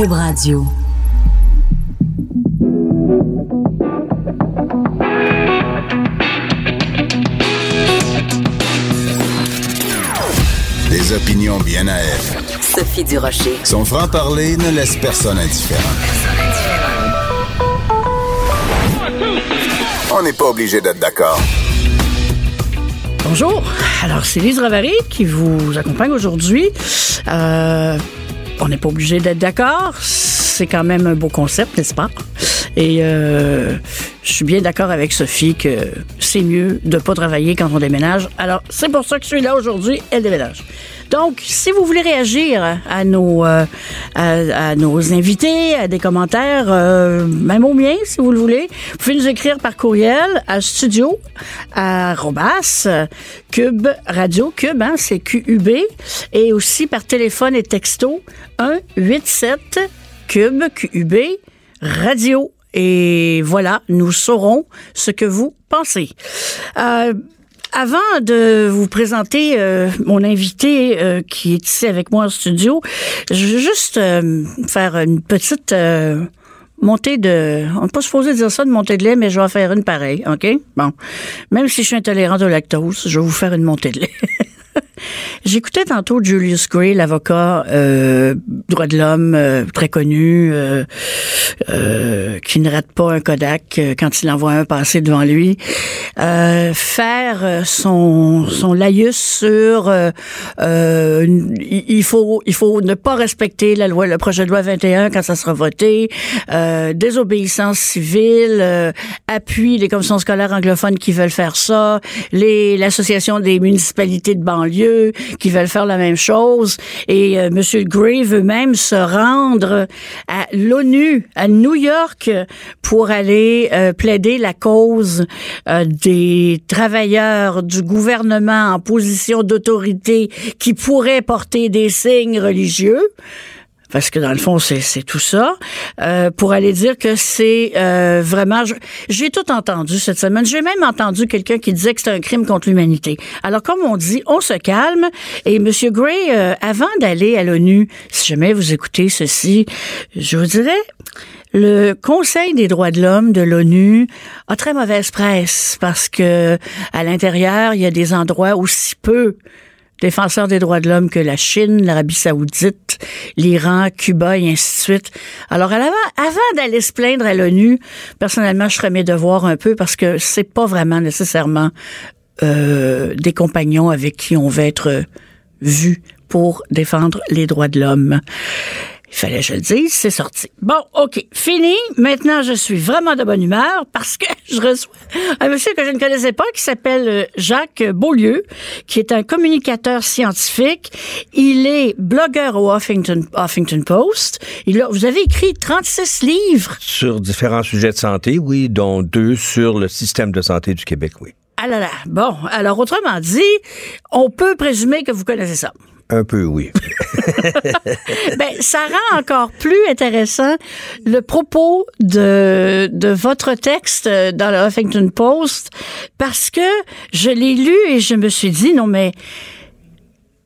Cube Radio. Des opinions bien à elle. Sophie Durocher. Son franc-parler ne laisse personne indifférent. On n'est pas obligé d'être d'accord. Bonjour. Alors, c'est Lise Ravary qui vous accompagne aujourd'hui. Euh, on n'est pas obligé d'être d'accord. C'est quand même un beau concept, n'est-ce pas? Et euh, je suis bien d'accord avec Sophie que c'est mieux de pas travailler quand on déménage. Alors, c'est pour ça que je suis là aujourd'hui, elle déménage. Donc, si vous voulez réagir à nos, euh, à, à nos invités, à des commentaires, euh, même au mien, si vous le voulez, vous pouvez nous écrire par courriel à studio à Robas, Cube Radio, Cube, hein, c'est QUB, et aussi par téléphone et texto 1 87 Cube QUB Radio. Et voilà, nous saurons ce que vous pensez. Euh, avant de vous présenter euh, mon invité euh, qui est ici avec moi en studio, je veux juste euh, faire une petite montée de... On n'est pas supposé dire ça, de montée de lait, mais je vais en faire une pareille, OK? Bon. Même si je suis intolérante au lactose, je vais vous faire une montée de lait. J'écoutais tantôt Julius Gray, l'avocat euh, droit de l'homme euh, très connu, euh, euh, qui ne rate pas un Kodak euh, quand il envoie un passer devant lui, euh, faire son son laïus sur il faut il faut ne pas respecter la loi le projet de loi 21 quand ça sera voté, désobéissance civile, appui des commissions scolaires anglophones qui veulent faire ça, les l'association des municipalités de banlieue qui veulent faire la même chose. Et euh, Monsieur Gray veut même se rendre à l'ONU à New York pour aller euh, plaider la cause euh, des travailleurs du gouvernement en position d'autorité qui pourraient porter des signes religieux parce que dans le fond, c'est, tout ça, euh, pour aller dire que c'est euh, vraiment... J'ai tout entendu cette semaine. J'ai même entendu quelqu'un qui disait que c'est un crime contre l'humanité. Alors, comme on dit, on se calme. Et M. Gray, euh, avant d'aller à l'ONU, si jamais vous écoutez ceci, je vous dirais... Le Conseil des droits de l'homme de l'ONU a très mauvaise presse parce que à l'intérieur, il y a des endroits aussi peu défenseurs des droits de l'homme que la Chine, l'Arabie saoudite, l'Iran, Cuba et ainsi de suite. Alors, avant, d'aller se plaindre à l'ONU, personnellement, je ferais mes devoirs un peu parce que c'est pas vraiment nécessairement euh, des compagnons avec qui on va être vu pour défendre les droits de l'homme. Il fallait que je le dise, c'est sorti. Bon, OK, fini. Maintenant, je suis vraiment de bonne humeur parce que je reçois un monsieur que je ne connaissais pas qui s'appelle euh, Jacques Beaulieu, qui est un communicateur scientifique. Il est blogueur au Huffington, Huffington Post. Il a, vous avez écrit 36 livres. Sur différents sujets de santé, oui, dont deux sur le système de santé du Québec, oui. Ah là là. Bon, alors autrement dit, on peut présumer que vous connaissez ça. Un peu, oui. Ben, ça rend encore plus intéressant le propos de, de votre texte dans le Huffington Post parce que je l'ai lu et je me suis dit, non mais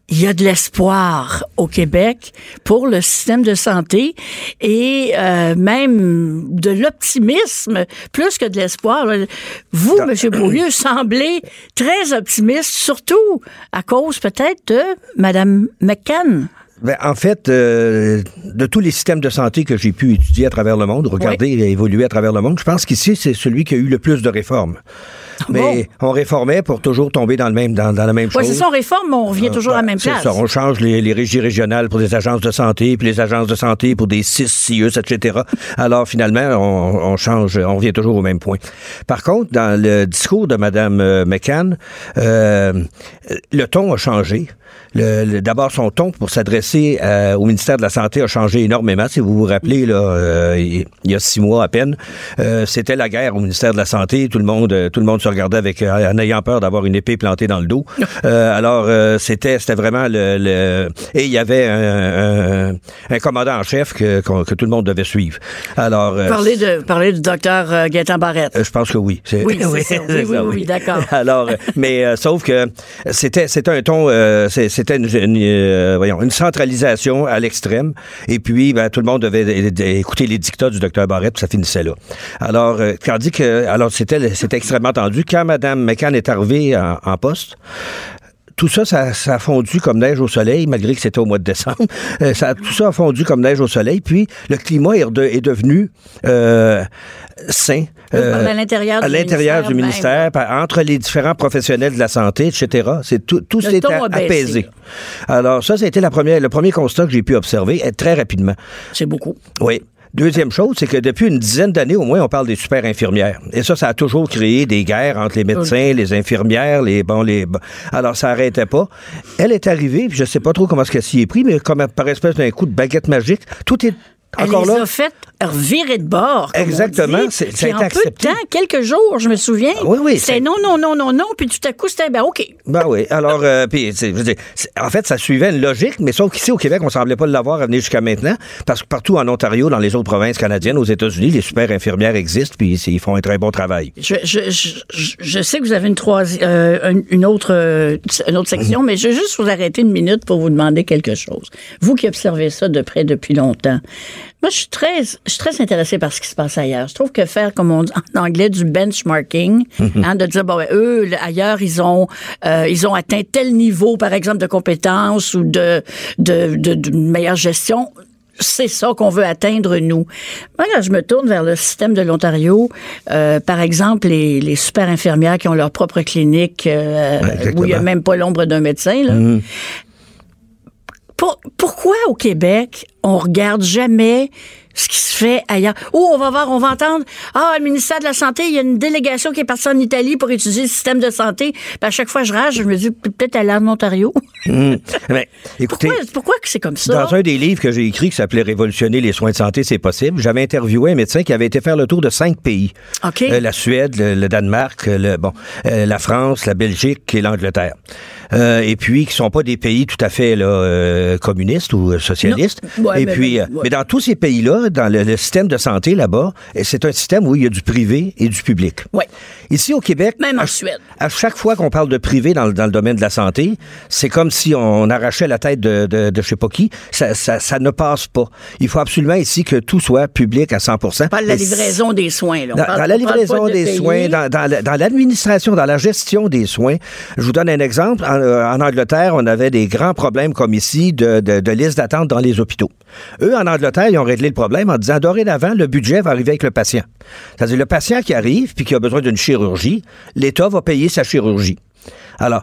il y a de l'espoir au Québec pour le système de santé et euh, même de l'optimisme plus que de l'espoir. Vous, M. Beaulieu, semblez très optimiste, surtout à cause peut-être de Mme McCann. Ben, en fait, euh, de tous les systèmes de santé que j'ai pu étudier à travers le monde, regarder et évoluer à travers le monde, je pense qu'ici, c'est celui qui a eu le plus de réformes. Mais on réformait pour toujours tomber dans, le même, dans, dans la même Oui, chose. c'est ça, on réforme, mais on revient toujours à la même C'est place. ça, on change les, les régies régionales pour des agences de santé, puis les agences de santé pour des CIS, CIUS, etc. Alors, finalement, on, on change, on revient toujours au même point. Par contre, dans le discours de Mme euh, McCann, euh, le ton a changé. Le- le- D'abord, son ton pour s'adresser euh, au ministère de la Santé a changé énormément. Si vous vous rappelez, là, euh, il y a six mois à peine, c'était la guerre au ministère de la Santé. Tout le monde, tout le monde se regardait avec euh, en ayant peur d'avoir une épée plantée dans le dos. Euh, alors euh, c'était c'était vraiment le, le- et il y avait un, un, un commandant en chef que, que tout le monde devait suivre. Alors euh, Parler, de, parler du docteur Gaétan Barrette. je pense que oui. Oui, ça. Oui, oui, oui, d'accord. Alors, mais sauf que c'était c'était un ton, c'était une, une, voyons, une centralisation à l'extrême. Et puis, ben, tout le monde devait écouter les dictats du docteur Barrett, puis ça finissait là. Alors, tandis que, alors c'était c'était extrêmement tendu. Quand Mme McCann est arrivée en, en poste, tout ça, ça, ça a fondu comme neige au soleil, malgré que c'était au mois de décembre. Euh, ça, tout ça a fondu comme neige au soleil. Puis le climat est, devenu euh, sain. Parlez à l'intérieur à du ministère par- entre les différents professionnels de la santé, etc. C'est tout, tout s'est apaisé. Alors ça, ça a été la première, le premier constat que j'ai pu observer euh, très rapidement. C'est beaucoup. Oui. Deuxième chose, c'est que depuis une dizaine d'années au moins, on parle des super infirmières. Et ça, ça a toujours créé des guerres entre les médecins, les infirmières, les bon, les. bon. Alors, ça n'arrêtait pas. Elle est arrivée, puis je sais pas trop comment ce qu'elle s'y est pris, mais comme par espèce d'un coup de baguette magique, tout est Elle encore les là? a fait revirer de bord. Exactement, c'est- ça a été en peu de temps, quelques jours, je me souviens. Oui, oui, C'était c'est- non, non, non, non, non, puis tout à coup, c'était ben OK. Ben oui. Alors, euh, puis, c'est- je veux dire, c'est- en fait, ça suivait une logique, mais sauf qu'ici, au Québec, on semblait pas l'avoir à venir jusqu'à maintenant, parce que partout en Ontario, dans les autres provinces canadiennes, aux États-Unis, les super infirmières existent, puis ils font un très bon travail. Je, je, je, je- je sais que vous avez une, troisi- euh, une, une autre, euh, une autre section, mais je vais juste vous arrêter une minute pour vous demander quelque chose. Vous qui observez ça de près depuis longtemps, moi, je suis très, je suis très intéressée par ce qui se passe ailleurs. Je trouve que faire, comme on dit en anglais, du benchmarking, hein, de dire, bon, ben, eux, ailleurs, ils ont, euh, ils ont atteint tel niveau, par exemple, de compétences ou de, de, de, de meilleure gestion c'est ça qu'on veut atteindre, nous. Moi, quand je me tourne vers le système de l'Ontario, euh, par exemple, les, les super infirmières qui ont leur propre clinique, euh, Ouais, où il n'y a même pas l'ombre d'un médecin, là. Pour- pourquoi au Québec, on regarde jamais ce qui se fait ailleurs? Ou on va voir, on va entendre, ah, le ministère de la Santé, il y a une délégation qui est partie en Italie pour étudier le système de santé. Puis à chaque fois, je rage, je me dis, peut-être aller en Ontario. Mais, écoutez, Pourquoi, c'est comme ça? Dans un des livres que j'ai écrit qui s'appelait Révolutionner les soins de santé, c'est possible, j'avais interviewé un médecin qui avait été faire le tour de cinq pays. Euh, la Suède, le, le Danemark, le, bon, euh, la France, la Belgique et l'Angleterre. Euh, et puis, qui sont pas des pays tout à fait là, euh, communistes ou euh, socialistes. Ouais, et mais- puis, ouais. mais dans tous ces pays-là, dans le, le système de santé là-bas, c'est un système où il y a du privé et du public. Ouais. Ici au Québec, Même en à- Suède. à chaque fois qu'on parle de privé dans, le- dans le domaine de la santé, c'est comme si on arrachait la tête de, de, de je sais pas qui. Ça, ça, ça ne passe pas. Il faut absolument ici que tout soit public à 100 On parle de la livraison des soins. Là. On dans, parle- dans la livraison de des soins, dans, dans la- dans l'administration, dans la gestion des soins. Je vous donne un exemple. En, en Angleterre, on avait des grands problèmes comme ici de, de, de liste d'attente dans les hôpitaux. Eux, en Angleterre, ils ont réglé le problème en disant dorénavant, le budget va arriver avec le patient. C'est-à-dire le patient qui arrive puis qui a besoin d'une chirurgie, l'État va payer sa chirurgie. Alors,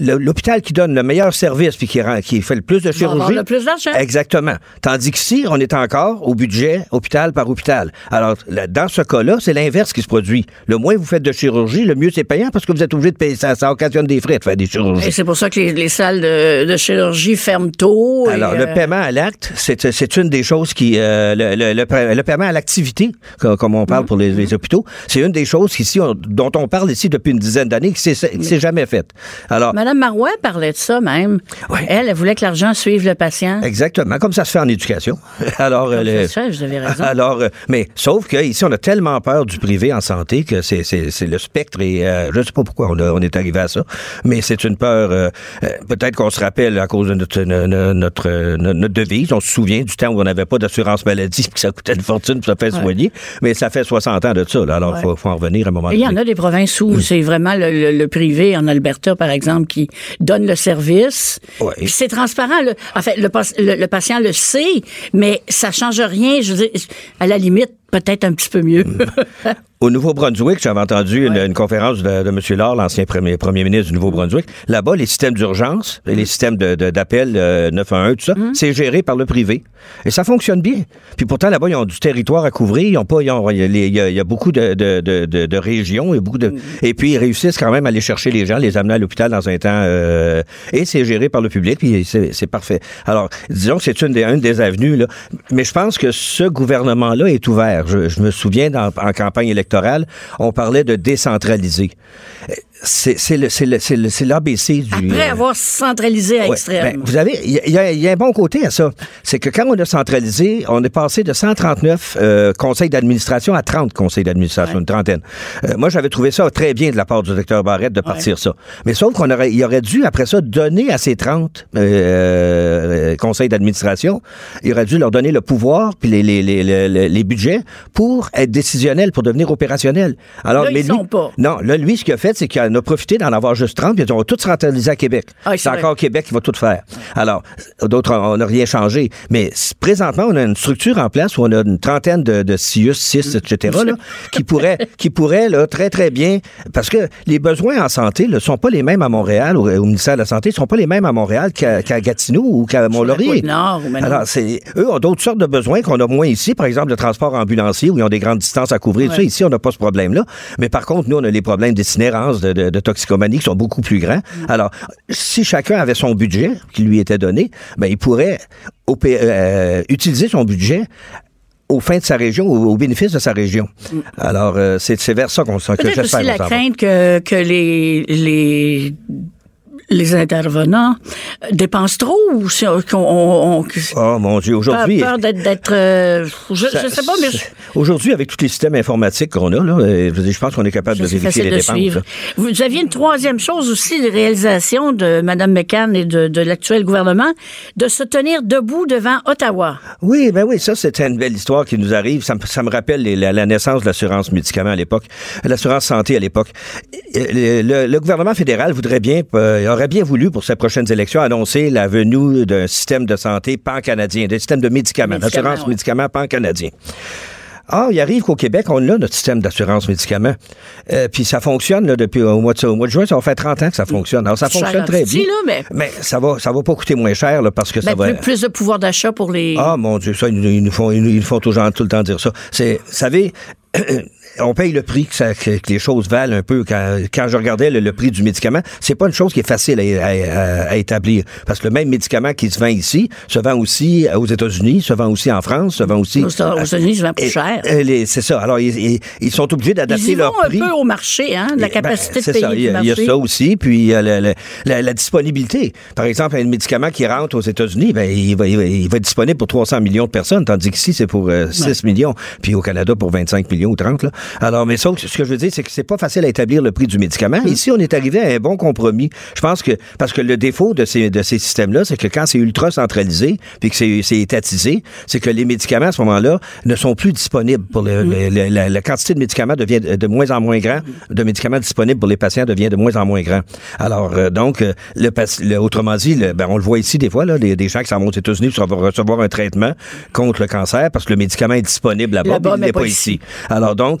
l'hôpital qui donne le meilleur service puis qui, rend- qui fait le plus de chirurgie. le plus d'argent. Exactement. Tandis qu'ici, on est encore au budget hôpital par hôpital. Alors, là, dans ce cas-là, c'est l'inverse qui se produit. Le moins vous faites de chirurgie, le mieux c'est payant parce que vous êtes obligé de payer. Ça, ça occasionne des frais de faire des chirurgies. Et c'est pour ça que les, les salles de, de chirurgie ferment tôt. et, Alors, le euh, paiement à l'acte, c'est une des choses qui... euh, le, le- le pa- le paiement à l'activité, co- comme on parle pour les, les hôpitaux, c'est une des choses ici, on- dont on parle ici depuis une dizaine d'années, qui s'est s'est jamais faite. Alors, Madame Marois parlait de ça même. Oui. Elle, elle voulait que l'argent suive le patient. exactement, comme ça se fait en éducation. Alors, Comme ça fait, vous avez raison. Alors, euh, mais sauf que ici, on a tellement peur du privé en santé que c'est le spectre et euh, je sais pas pourquoi on, a- on est arrivé à ça, mais c'est une peur. euh, Peut-être qu'on se rappelle à cause de notre, no- no- notre, no- notre devise. On se souvient du temps où on n'avait pas d'assurance maladie, puis que ça coûtait une fortune pour se faire soigner. Mais ça fait 60 ans de ça. Là, alors, il faut, faut en revenir à un moment Il y en a des provinces où c'est vraiment le, le- le privé, en Alberta, par exemple, qui donne le service. Ouais. Puis c'est transparent. Le, en fait, le, pas- le- le patient le sait, mais ça change rien. Je veux dire, à la limite, peut-être un petit peu mieux. Au Nouveau-Brunswick, j'avais entendu une, une conférence de, de M. Laure, l'ancien premier, premier ministre du Nouveau-Brunswick. Là-bas, les systèmes d'urgence, les systèmes de- de- d'appel euh, 911, tout ça, c'est géré par le privé. Et ça fonctionne bien. Puis pourtant, là-bas, ils ont du territoire à couvrir. Ils ont pas, ils ont- il y a, y beaucoup de, régions et beaucoup de, et puis ils réussissent quand même à aller chercher les gens, les amener à l'hôpital dans un temps. euh, et c'est géré par le public. Puis c'est c'est parfait. Alors, disons que c'est une des, une des avenues là. Mais je pense que ce gouvernement-là est ouvert. Je, me souviens en campagne électorale, on parlait de décentraliser. C'est l'ABC du... Après euh, avoir centralisé à Ouais. extrême. Ben, vous avez, il y, a- y a un bon côté à ça. C'est que quand on a centralisé, on est passé de 139 euh, conseils d'administration à 30 conseils d'administration, une trentaine. Euh, moi, j'avais trouvé ça très bien de la part du docteur Barrette de partir ça. Mais sauf qu'on aurait, il aurait dû, après ça, donner à ces 30 euh, conseils d'administration, il aurait dû leur donner le pouvoir puis les, les, les, les, les- les budgets pour être décisionnels, pour devenir opérationnels. Alors, Là, mais ils lui, sont pas. non, là, lui, ce qu'il a fait, c'est qu'il en a profité d'en avoir juste 30, puis ils ont tout centralisé à Québec. Ah, c'est encore Québec qui va tout faire. Alors, d'autres, on n'a rien changé. Mais présentement, on a une structure en place où on a une trentaine de, de CIUS, 6, etc., là, qui pourraient, qui pourraient là, très, très bien, parce que les besoins en santé ne sont pas les mêmes à Montréal, au, au ministère de la Santé, ne sont pas les mêmes à Montréal qu'à Gatineau ou qu'à Mont-Laurier. Alors, eux ont d'autres sortes de besoins qu'on a moins ici. Par exemple, le transport ambulancier, où ils ont des grandes distances à couvrir. Ouais. Ça, ici, on n'a pas ce problème-là. Mais par contre, nous, on a les problèmes d'itinérance, de, de, de toxicomanie qui sont beaucoup plus grands. Mm. Alors, si chacun avait son budget qui lui était donné, ben, il pourrait euh, utiliser son budget aux fins de sa région, au, bénéfice de sa région. Alors, euh, c'est, vers ça qu'on Mm. Peut-être aussi la s'en crainte que, que les, les, les intervenants dépensent trop ou si on, on- on- Oh mon Dieu, peur, aujourd'hui... peur d'être, d'être, euh, je, je sais pas, mais Aujourd'hui, avec tous les systèmes informatiques qu'on a, là, euh, je pense qu'on est capable de c'est vérifier les de dépenses. suivre. Vous aviez une troisième chose aussi, de réalisation de Mme McCann et de, de l'actuel gouvernement, de se tenir debout devant Ottawa. Oui, ben oui, ça, c'était une belle histoire qui nous arrive. Ça me, ça me rappelle les- la, la naissance de l'assurance médicaments à l'époque, l'assurance santé à l'époque. Le, le- le gouvernement fédéral voudrait bien, euh, aurait bien voulu, pour ces prochaines élections, annoncer la venue d'un système de santé pan-canadien, d'un système de médicaments, d'assurance médicaments pan-canadien. Ah, il arrive qu'au Québec, on a notre système d'assurance médicaments. Euh, puis ça fonctionne là, depuis au mois, de, au mois de juin, ça faire 30 ans que ça fonctionne. Alors ça fonctionne très bien. là, mais- ça va ça va pas coûter moins cher là, parce que ça Ben, va plus, plus de pouvoir d'achat pour les... ah mon Dieu, ça, ils, nous- ils nous font, ils nous, ils nous font tout, genre- tout le temps dire ça. C'est, vous savez, on paye le prix que, ça- que- les choses valent un peu. Quand, quand je regardais le, le prix du médicament, c'est pas une chose qui est facile à, à- à- établir. Parce que le même médicament qui se vend ici se vend aussi aux États-Unis, se vend aussi en France, se vend aussi... Aux États- aux États-Unis, se vend plus cher. c'est ça. Alors, ils, ils- sont obligés d'adapter leur vont un prix. peu au marché, hein, de la ben, capacité de payer ça. Il y, du a, il y a marché. ça aussi. Puis il y a la, la- la- la disponibilité. Par exemple, un médicament qui rentre aux États-Unis, ben, il, va, il, va, il va être disponible pour 300 millions de personnes, tandis qu'ici, c'est pour euh, 6 millions. Puis au Canada, pour 25 millions ou 30. Là. Alors, mais ce que je veux dire, c'est que c'est pas facile à établir le prix du médicament. Hum. Ici, on est arrivé à un bon compromis. Je pense que, parce que le défaut de ces, de ces systèmes-là, c'est que quand c'est ultra centralisé, puis que c'est c'est étatisé, c'est que les médicaments, à ce moment-là, ne sont plus disponibles pour le, le- le- la, la quantité de médicaments devient de, moins en moins grand, de médicaments disponibles pour les patients devient de moins en moins grand. Alors, euh, donc, euh, le, le- autrement dit, le- ben, on le voit ici des fois, là, des, des gens qui s'en vont aux États-Unis pour recevoir un traitement contre le cancer parce que le médicament est disponible là-bas, mais il n'est pas ici. Alors donc,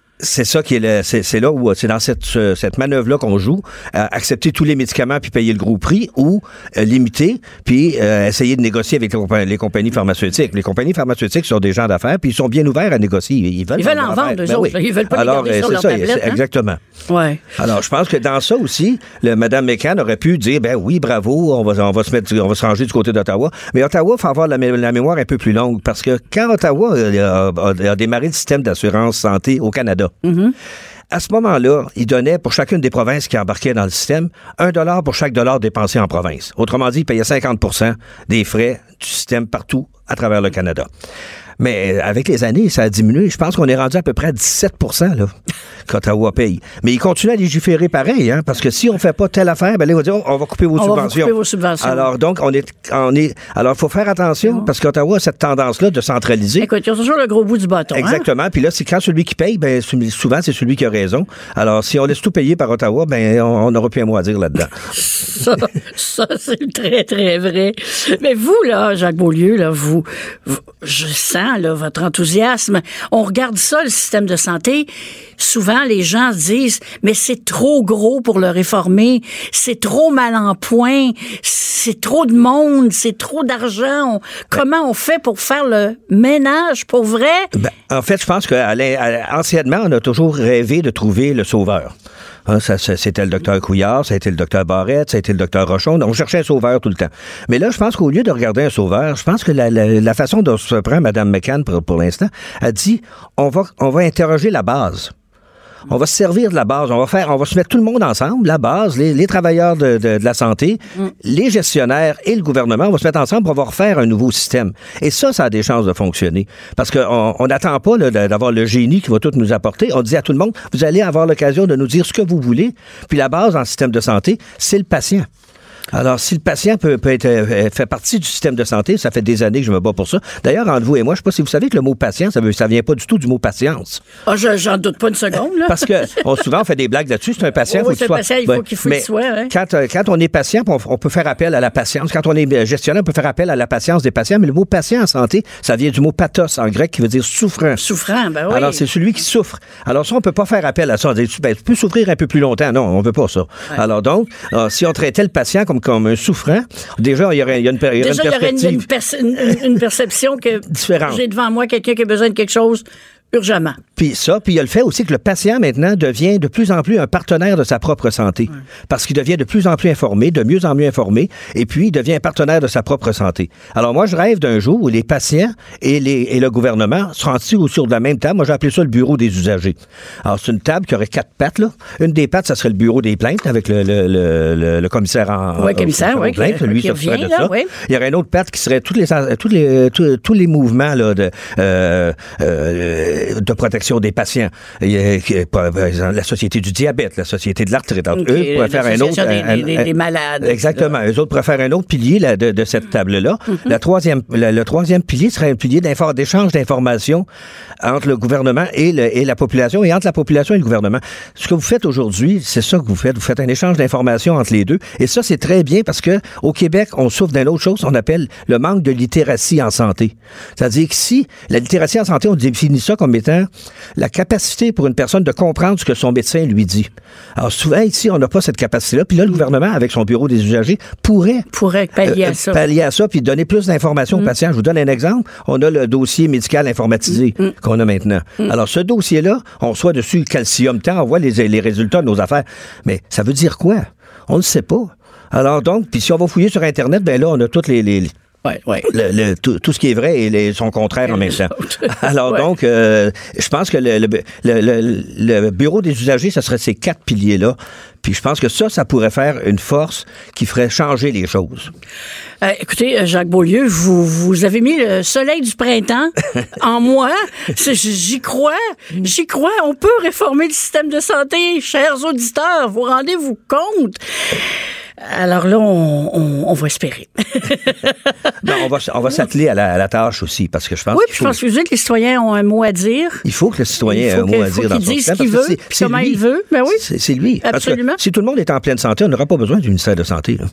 c'est ça qui est le- c'est c'est là où c'est dans cette euh, cette manœuvre là qu'on joue euh, accepter tous les médicaments puis payer le gros prix ou euh, limiter puis euh, essayer de négocier avec les, compa- les compagnies pharmaceutiques les compagnies pharmaceutiques sont des gens d'affaires puis ils sont bien ouverts à négocier ils veulent Ils veulent en vendre, affaire. eux autres. Ils veulent pas les alors garder sur c'est leur ça tablette, c'est- hein? exactement Ouais. alors, je pense que dans ça aussi, le Mme McCann aurait pu dire, ben oui, bravo, on va, on va se mettre, on va se ranger du côté d'Ottawa. Mais Ottawa, faut avoir la, mé- la mémoire un peu plus longue parce que quand Ottawa euh, a, a- a démarré le système d'assurance santé au Canada, à ce moment-là, il donnait pour chacune des provinces qui embarquaient dans le système un dollar pour chaque dollar dépensé en province. Autrement dit, il payait 50% des frais du système partout à travers le Canada. Mais euh, avec les années, ça a diminué. Je pense qu'on est rendu à peu près à 17 là, qu'Ottawa paye. Mais il continue à légiférer pareil, hein, parce que si on fait pas telle affaire, ben là, il va dire, oh, on va couper vos On va subventions. couper vos subventions. Alors, donc, on est, on est, alors, faut faire attention, parce qu'Ottawa a cette tendance-là de centraliser. Écoute, ils ont toujours le gros bout du bâton. hein? Exactement. Puis là, c'est quand celui qui paye, ben souvent c'est celui qui a raison. Alors, si on laisse tout payer par Ottawa, ben on on n'aura plus un mot à dire là-dedans. Ça, ça c'est très, très vrai. Mais vous, là, Jacques Beaulieu, là, vous, vous- je sens votre enthousiasme. On regarde ça, le système de santé. Souvent, les gens se disent, mais c'est trop gros pour le réformer. C'est trop mal en point. C'est trop de monde. C'est trop d'argent. Comment on fait pour faire le ménage pour vrai? Ben, en fait, je pense qu'anciennement, on a toujours rêvé de trouver le sauveur. Hein, ça, ça- c'était le docteur Couillard, ça a été le docteur Barrette, ça a été le docteur Rochon. On cherchait un sauveur tout le temps. Mais là, je pense qu'au lieu de regarder un sauveur, je pense que la, la- la façon dont se prend Mme McCann pour, pour l'instant, a dit on va, on va interroger la base. On va se servir de la base. On va faire, on va se mettre tout le monde ensemble, la base, les, les travailleurs de, de- de la santé, les gestionnaires et le gouvernement. On va se mettre ensemble pour avoir faire un nouveau système. Et ça, ça a des chances de fonctionner. Parce qu'on on n'attend pas d'avoir le génie qui va tout nous apporter. On dit à tout le monde, vous allez avoir l'occasion de nous dire ce que vous voulez. Puis la base en système de santé, c'est le patient. Alors, si le patient peut, peut être euh, fait partie du système de santé, ça fait des années que je me bats pour ça. D'ailleurs, entre vous et moi, je sais pas si vous savez que le mot patient, ça, veut, ça vient pas du tout du mot patience. Ah, je- j'en doute pas une seconde, là. Parce que on, souvent, on fait des blagues là-dessus. C'est un patient, Oui, faut soit- patient, il faut qu'il faut qu'il soit, hein. Quand, euh, quand on est patient, on, on peut faire appel à la patience. Quand on est euh, gestionnaire, on peut faire appel à la patience des patients. Mais le mot patient en santé, ça vient du mot pathos en grec qui veut dire souffrant. Souffrant, ben oui. Alors, c'est celui qui souffre. Alors, ça, on peut pas faire appel à ça. On dit, ben, tu peux souffrir un peu plus longtemps. Non, on veut pas ça. Alors, donc, euh, si on traitait le patient comme, comme un souffrant, déjà, il y aurait, il y a une, per- il y aurait Déjà, une il y aurait une, perspective. une perce- une- une perception que j'ai devant moi quelqu'un qui a besoin de quelque chose urgemment. Puis ça, puis il y a le fait aussi que le patient maintenant devient de plus en plus un partenaire de sa propre santé. Parce qu'il devient de plus en plus informé, de mieux en mieux informé, et puis il devient un partenaire de sa propre santé. Alors moi, je rêve d'un jour où les patients et, les, et le gouvernement seront assis autour de la même table. Moi, j'ai appelé ça le bureau des usagers. Alors, c'est une table qui aurait quatre pattes, là. Une des pattes, ça serait le bureau des plaintes avec le, le, le, le- commissaire en Ouais, commissaire, ouais, plaintes. qui- Lui, qui ça serait revient, de là, ça. ouais. Il y aurait une autre patte qui serait tous les, tous les, tous, tous les mouvements là, de, euh, euh, de protection des patients. Par exemple, la Société du diabète, la Société de l'arthrite. Alors, Ok, Eux faire un autre... des- un- des- un- des malades, Exactement. Eux autres faire un autre pilier là, de, de cette table-là. Mhm. La troisième, le, le troisième pilier serait un pilier d'échange d'informations entre le gouvernement et, le- et la population, et entre la population et le gouvernement. Ce que vous faites aujourd'hui, c'est ça que vous faites. Vous faites un échange d'informations entre les deux. Et ça, c'est très bien parce que au Québec, on souffre d'une autre chose, on appelle le manque de littératie en santé. C'est-à-dire que si la littératie en santé, on définit ça comme étant la capacité pour une personne de comprendre ce que son médecin lui dit. Alors souvent, ici, on n'a pas cette capacité-là. Puis là, le gouvernement, avec son bureau des usagers, pourrait Pourrait pallier euh, à ça. pallier à ça, puis donner plus d'informations aux patients. Je vous donne un exemple. On a le dossier médical informatisé qu'on a maintenant. Alors, ce dossier-là, on reçoit dessus calcium temps, on voit les, les résultats de nos affaires. Mais ça veut dire quoi? On ne sait pas. Alors donc, puis si on va fouiller sur Internet, ben là, on a toutes les... les- Le- le- tout, tout ce qui est vrai et les, son contraire en même temps. Alors Ouais. donc, euh, je pense que le, bureau des usagers, ce serait ces quatre piliers-là. Puis je pense que ça, ça pourrait faire une force qui ferait changer les choses. Euh, écoutez, euh, Jacques Beaulieu, vous, vous avez mis le soleil du printemps en moi. J'y crois. J'y crois. On peut réformer le système de santé. Chers auditeurs, vous rendez-vous compte? Alors là, on, on- on va espérer. Non, on va, on va s'atteler à la, à la tâche aussi, parce que je pense oui, puis je pense que vous dites que les citoyens ont un mot à dire. il faut que le citoyen ait un mot à dire dans qu'il son ce qu'il veut, puis comment lui. il veut. Ben oui. C'est lui. Parce que Absolument. si tout le monde est en pleine santé, on n'aura pas besoin du ministère de Santé. là.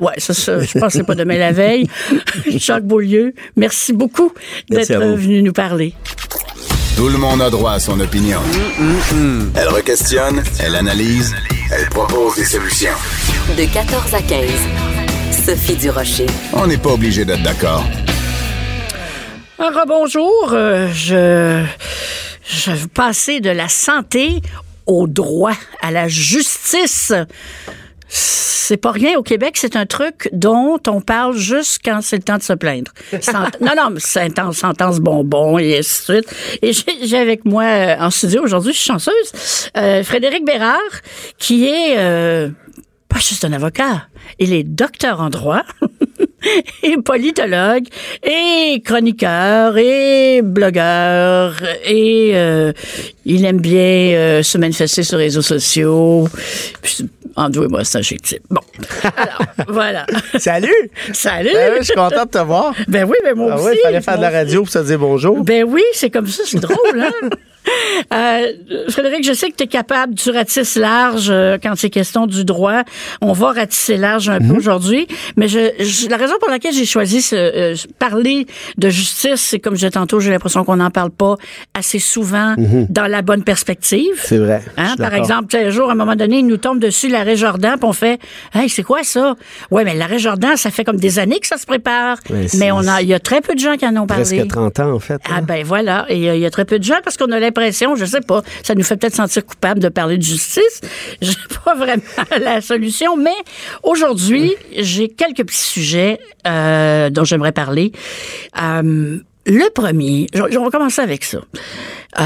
Ouais, ça, ça, je pense que c'est pas demain la veille. Jacques Beaulieu, merci beaucoup d'être venu nous parler. Tout le monde a droit à son opinion. Elle requestionne, elle analyse, elle propose des solutions. De 14 à 15. Sophie Durocher. On n'est pas obligé d'être d'accord. Un rebonjour. Euh, je, je vais passer de la santé au droit, à la justice. C'est pas rien au Québec, c'est un truc dont on parle juste quand c'est le temps de se plaindre. Sent- non, non, mais sentence, sentence bonbon et ainsi de suite. Et j'ai avec moi euh, en studio aujourd'hui, je suis chanceuse, euh, Frédéric Bérard, qui est euh, pas juste un avocat, il est docteur en droit. et politologue, et chroniqueur, et blogueur, et euh, il aime bien euh, se manifester sur les réseaux sociaux. Puis, en deux moi, c'est un chic type. Bon, alors, voilà. Salut! Salut! Ben oui, je suis content de te voir. Ben oui, ben moi Ah aussi. oui, il fallait faire de la radio pour se dire bonjour. ben oui, c'est comme ça, c'est drôle, hein? Euh, Frédéric, je sais que tu es capable, tu ratisses large euh, quand c'est question du droit. On va ratisser large un peu aujourd'hui, mais je, je- la raison pour laquelle j'ai choisi ce, euh, parler de justice, c'est comme je disais tantôt, j'ai l'impression qu'on n'en parle pas assez souvent dans la bonne perspective. C'est vrai. Hein, par exemple, un jour, à un moment donné, il nous tombe dessus l'arrêt Jordan, puis on fait Hey, c'est quoi ça? Ouais, mais l'arrêt Jordan, ça fait comme des années que ça se prépare. Mais on a, il y a très peu de gens qui en ont parlé. Presque 30 ans, en fait. Ah hein. ben voilà, euh, il y a très peu de gens parce qu'on a l'impression l'impression, je sais pas, ça nous fait peut-être sentir coupable de parler de justice. J'ai pas vraiment la solution, mais aujourd'hui, j'ai quelques petits sujets euh, dont j'aimerais parler. Euh, le premier, je, je vais commencer avec ça. Euh,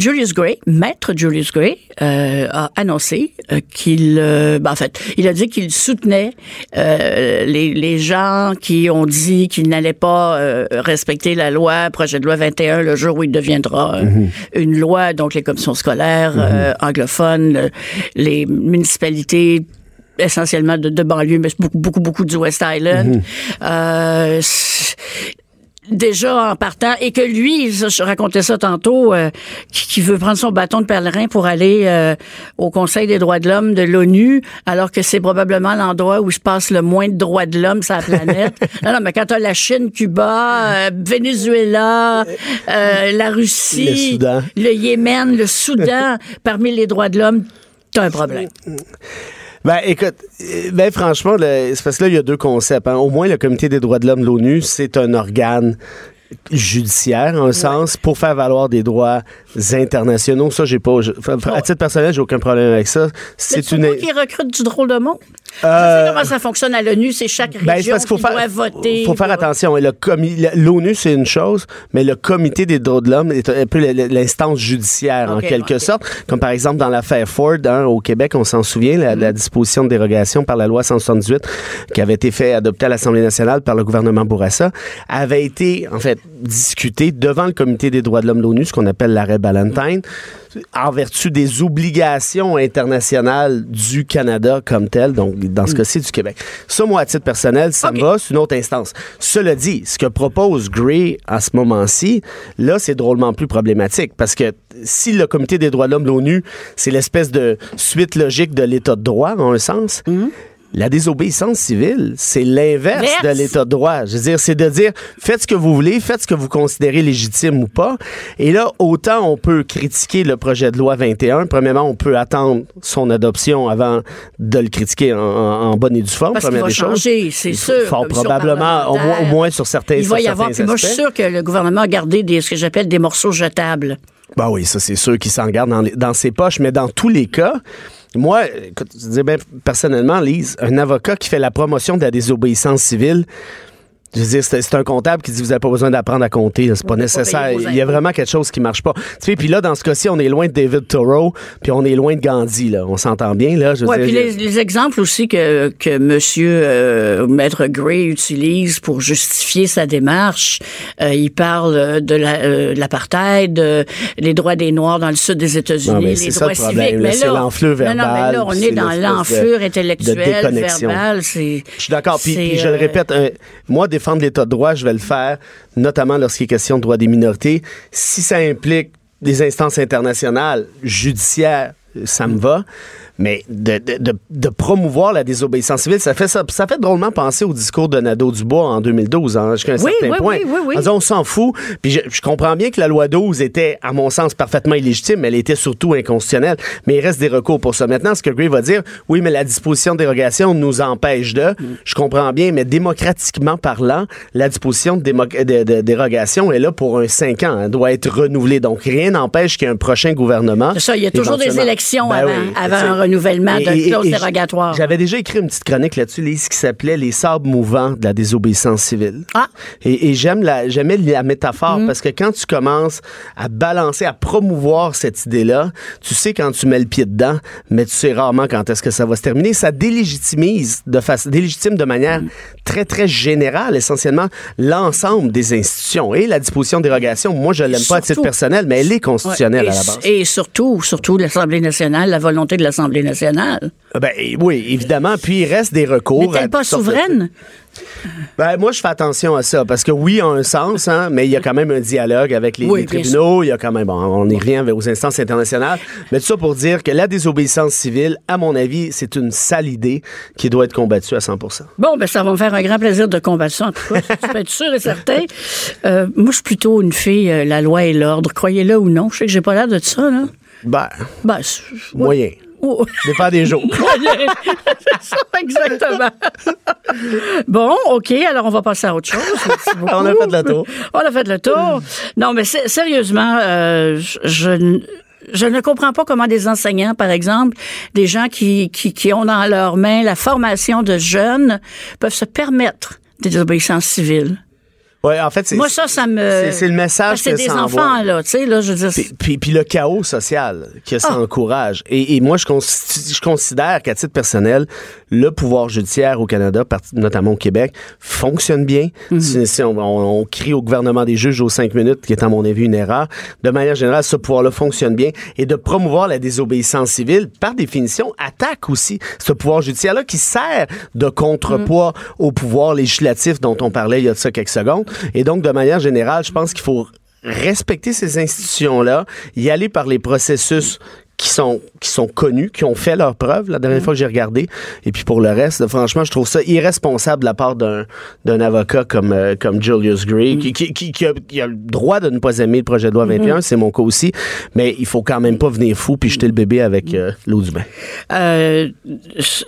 Julius Gray, maître Julius Gray, euh, a annoncé euh, qu'il, euh, ben, en fait, il a dit qu'il soutenait euh, les, les gens qui ont dit qu'ils n'allaient pas respecter la loi, projet de loi 21, le jour où il deviendra euh, une loi, donc les commissions scolaires euh, anglophones, le- les municipalités essentiellement de, de banlieue, mais beaucoup, beaucoup, beaucoup du West Island. C'est- déjà en partant et que lui, je racontais ça tantôt, euh, qui, qui veut prendre son bâton de pèlerin pour aller euh, au Conseil des droits de l'homme de l'ONU, alors que c'est probablement l'endroit où se passe le moins de droits de l'homme sur la planète. non, non, mais quand t'as la Chine, Cuba, euh, Venezuela, euh, la Russie, Le Soudan. le Yémen, le Soudan, parmi les droits de l'homme, t'as un problème. Ben, écoute, euh, ben, franchement, c'est parce que là, il y a deux concepts. hein. Au moins, le Comité des droits de l'homme de l'ONU, c'est un organe judiciaire, en un sens, pour faire valoir des droits internationaux. Ça, j'ai pas. je- à titre personnel, j'ai aucun problème avec ça. C'est une. qui recrute du drôle de monde. Euh, comment ça fonctionne à l'ONU, c'est chaque région Ben, parce qui faire, doit voter. faut faire pour- attention. Le- L'ONU, c'est une chose, mais le Comité des droits de l'homme est un peu l'instance judiciaire, en quelque sorte. Comme par exemple dans l'affaire Ford, hein, au Québec, on s'en souvient, la, Mm-hmm. la disposition de dérogation par la loi 178, qui avait été fait adopter à l'Assemblée nationale par le gouvernement Bourassa, avait été, en fait, discutée devant le Comité des droits de l'homme de l'ONU, ce qu'on appelle l'arrêt Ballantyne, en vertu des obligations internationales du Canada comme tel, donc dans ce cas-ci du Québec. Ça, moi, à titre personnel, ça me va, c'est une autre instance. Cela dit, ce que propose Gray à ce moment-ci, là, c'est drôlement plus problématique parce que si le Comité des droits de l'homme de l'ONU, c'est l'espèce de suite logique de l'état de droit, en un sens, La désobéissance civile, c'est l'inverse de l'état de droit. Je veux dire, c'est de dire faites ce que vous voulez, faites ce que vous considérez légitime ou pas. Et là, autant on peut critiquer le projet de loi 21. Premièrement, on peut attendre son adoption avant de le critiquer en, bonne et due forme. Parce première va des changer, c'est sûr. Fort probablement, au moins, au parlementaire. moins sur certains Il va y avoir. Puis moi, je suis sûr que le gouvernement a gardé des, ce que j'appelle des morceaux jetables. Ben oui, ça c'est sûr qu'il s'en garde dans, les- dans ses poches, mais dans tous les cas, moi, écoute, je dis bien personnellement, Lise, un avocat qui fait la promotion de la désobéissance civile, je veux dire, c'est un comptable qui dit vous n'avez pas besoin d'apprendre à compter, c'est pas nécessaire. Il y a vraiment quelque chose qui marche pas. Tu sais, puis là, dans ce cas-ci, on est loin de David Thoreau, puis on est loin de Gandhi, là. On s'entend bien, là. Oui, puis les, les exemples aussi que, que monsieur euh, Maître Gray utilise pour justifier sa démarche, euh, il parle euh, de la, euh, l'apartheid, de les droits des Noirs dans le sud des États-Unis, les ça droits le problème, civiques. Mais là, l'enflure non, non, mais là, on est dans l'enflure intellectuelle, verbale. Je suis d'accord. Puis, je le répète, moi, défendre l'État de droit, je vais le faire, notamment lorsqu'il est question de droits des minorités. Si ça implique des instances internationales, judiciaires, ça me va. Mais de, de- de- de promouvoir la désobéissance civile, ça fait, ça, ça fait drôlement penser au discours de Nadeau-Dubois en 2012, hein, jusqu'à un Oui, certain oui, point. oui, oui, oui. En disant, on s'en fout. Puis je, je comprends bien que la loi 12 était, à mon sens, parfaitement illégitime, mais elle était surtout inconstitutionnelle. Mais il reste des recours pour ça. Maintenant, ce que Gray va dire, oui, mais la disposition de dérogation nous empêche de. Je comprends bien, mais démocratiquement parlant, la disposition de, dérogation est là pour un 5 ans. Elle doit être renouvelée. Donc, rien n'empêche qu'il y ait un prochain gouvernement. C'est ça, il y a toujours des élections Ben avant- avant un renouvellement Et- et- clause et dérogatoire. J'avais déjà écrit une petite chronique là-dessus, Lise, qui s'appelait Les sables mouvants de la désobéissance civile. Ah. Et, et j'aime la, j'aimais la métaphore parce que quand tu commences à balancer, à promouvoir cette idée-là, tu sais quand tu mets le pied dedans, mais tu sais rarement quand est-ce que ça va se terminer. Ça délégitimise de façon, délégitime de manière très, très générale, essentiellement, l'ensemble des institutions. Et la disposition de dérogation, moi, je l'aime pas à titre personnel, mais elle est constitutionnelle Ouais, à et, la base. Et surtout, surtout l'Assemblée nationale, la volonté de l'Assemblée nationale. Ben, oui, évidemment. Puis il reste des recours. à N'est-elle pas de souveraine? Ben, moi, je fais attention à ça parce que oui, en un sens, hein, mais il y a quand même un dialogue avec les, Oui, les bien tribunaux. Il y a quand même, bon, on y revient aux instances internationales. Mais tout ça pour dire que la désobéissance civile, à mon avis, c'est une sale idée qui doit être combattue à 100% Bon, ben ça va me faire un grand plaisir de combattre ça, en tout cas. tu peux être sûr et certain. Euh, moi, je suis plutôt une fille, euh, la loi et l'ordre. Croyez-le ou non. Je sais que j'ai pas l'air de ça, là. Ben, Ben, moyen. Oh. Dépend des jours. C'est ça, exactement. bon, OK, alors on va passer à autre chose. On a fait le tour. On a fait le tour. Non, mais sérieusement, euh, je, ne comprends pas comment des enseignants, par exemple, des gens qui, qui, qui ont dans leurs mains la formation de jeunes, peuvent se permettre des désobéissances civiles. Ouais, en fait, c'est. Moi, ça, ça me... c'est- le message que des ça enfants, envoie. là, tu sais, là, je veux dire... Puis, puis, puis le chaos social que ça Ah. encourage. Et, et moi, je, je considère qu'à titre personnel, le pouvoir judiciaire au Canada, notamment au Québec, fonctionne bien. Mhm. Si, si on, on- on crie au gouvernement des juges aux cinq minutes, qui est à mon avis une erreur, de manière générale, ce pouvoir-là fonctionne bien. Et de promouvoir la désobéissance civile, par définition, attaque aussi ce pouvoir judiciaire-là qui sert de contrepoids au pouvoir législatif dont on parlait il y a de ça quelques secondes. Et donc, de manière générale, je pense qu'il faut respecter ces institutions-là, y aller par les processus qui sont, qui sont connus, qui ont fait leur preuve la dernière fois que j'ai regardé. Et puis pour le reste, franchement, je trouve ça irresponsable de la part d'un, avocat comme, euh, comme Julius Gray, qui, qui, qui, qui a, qui a le droit de ne pas aimer le projet de loi 21, c'est mon cas aussi, mais il faut quand même pas venir fou puis jeter le bébé avec euh, l'eau du bain. Euh,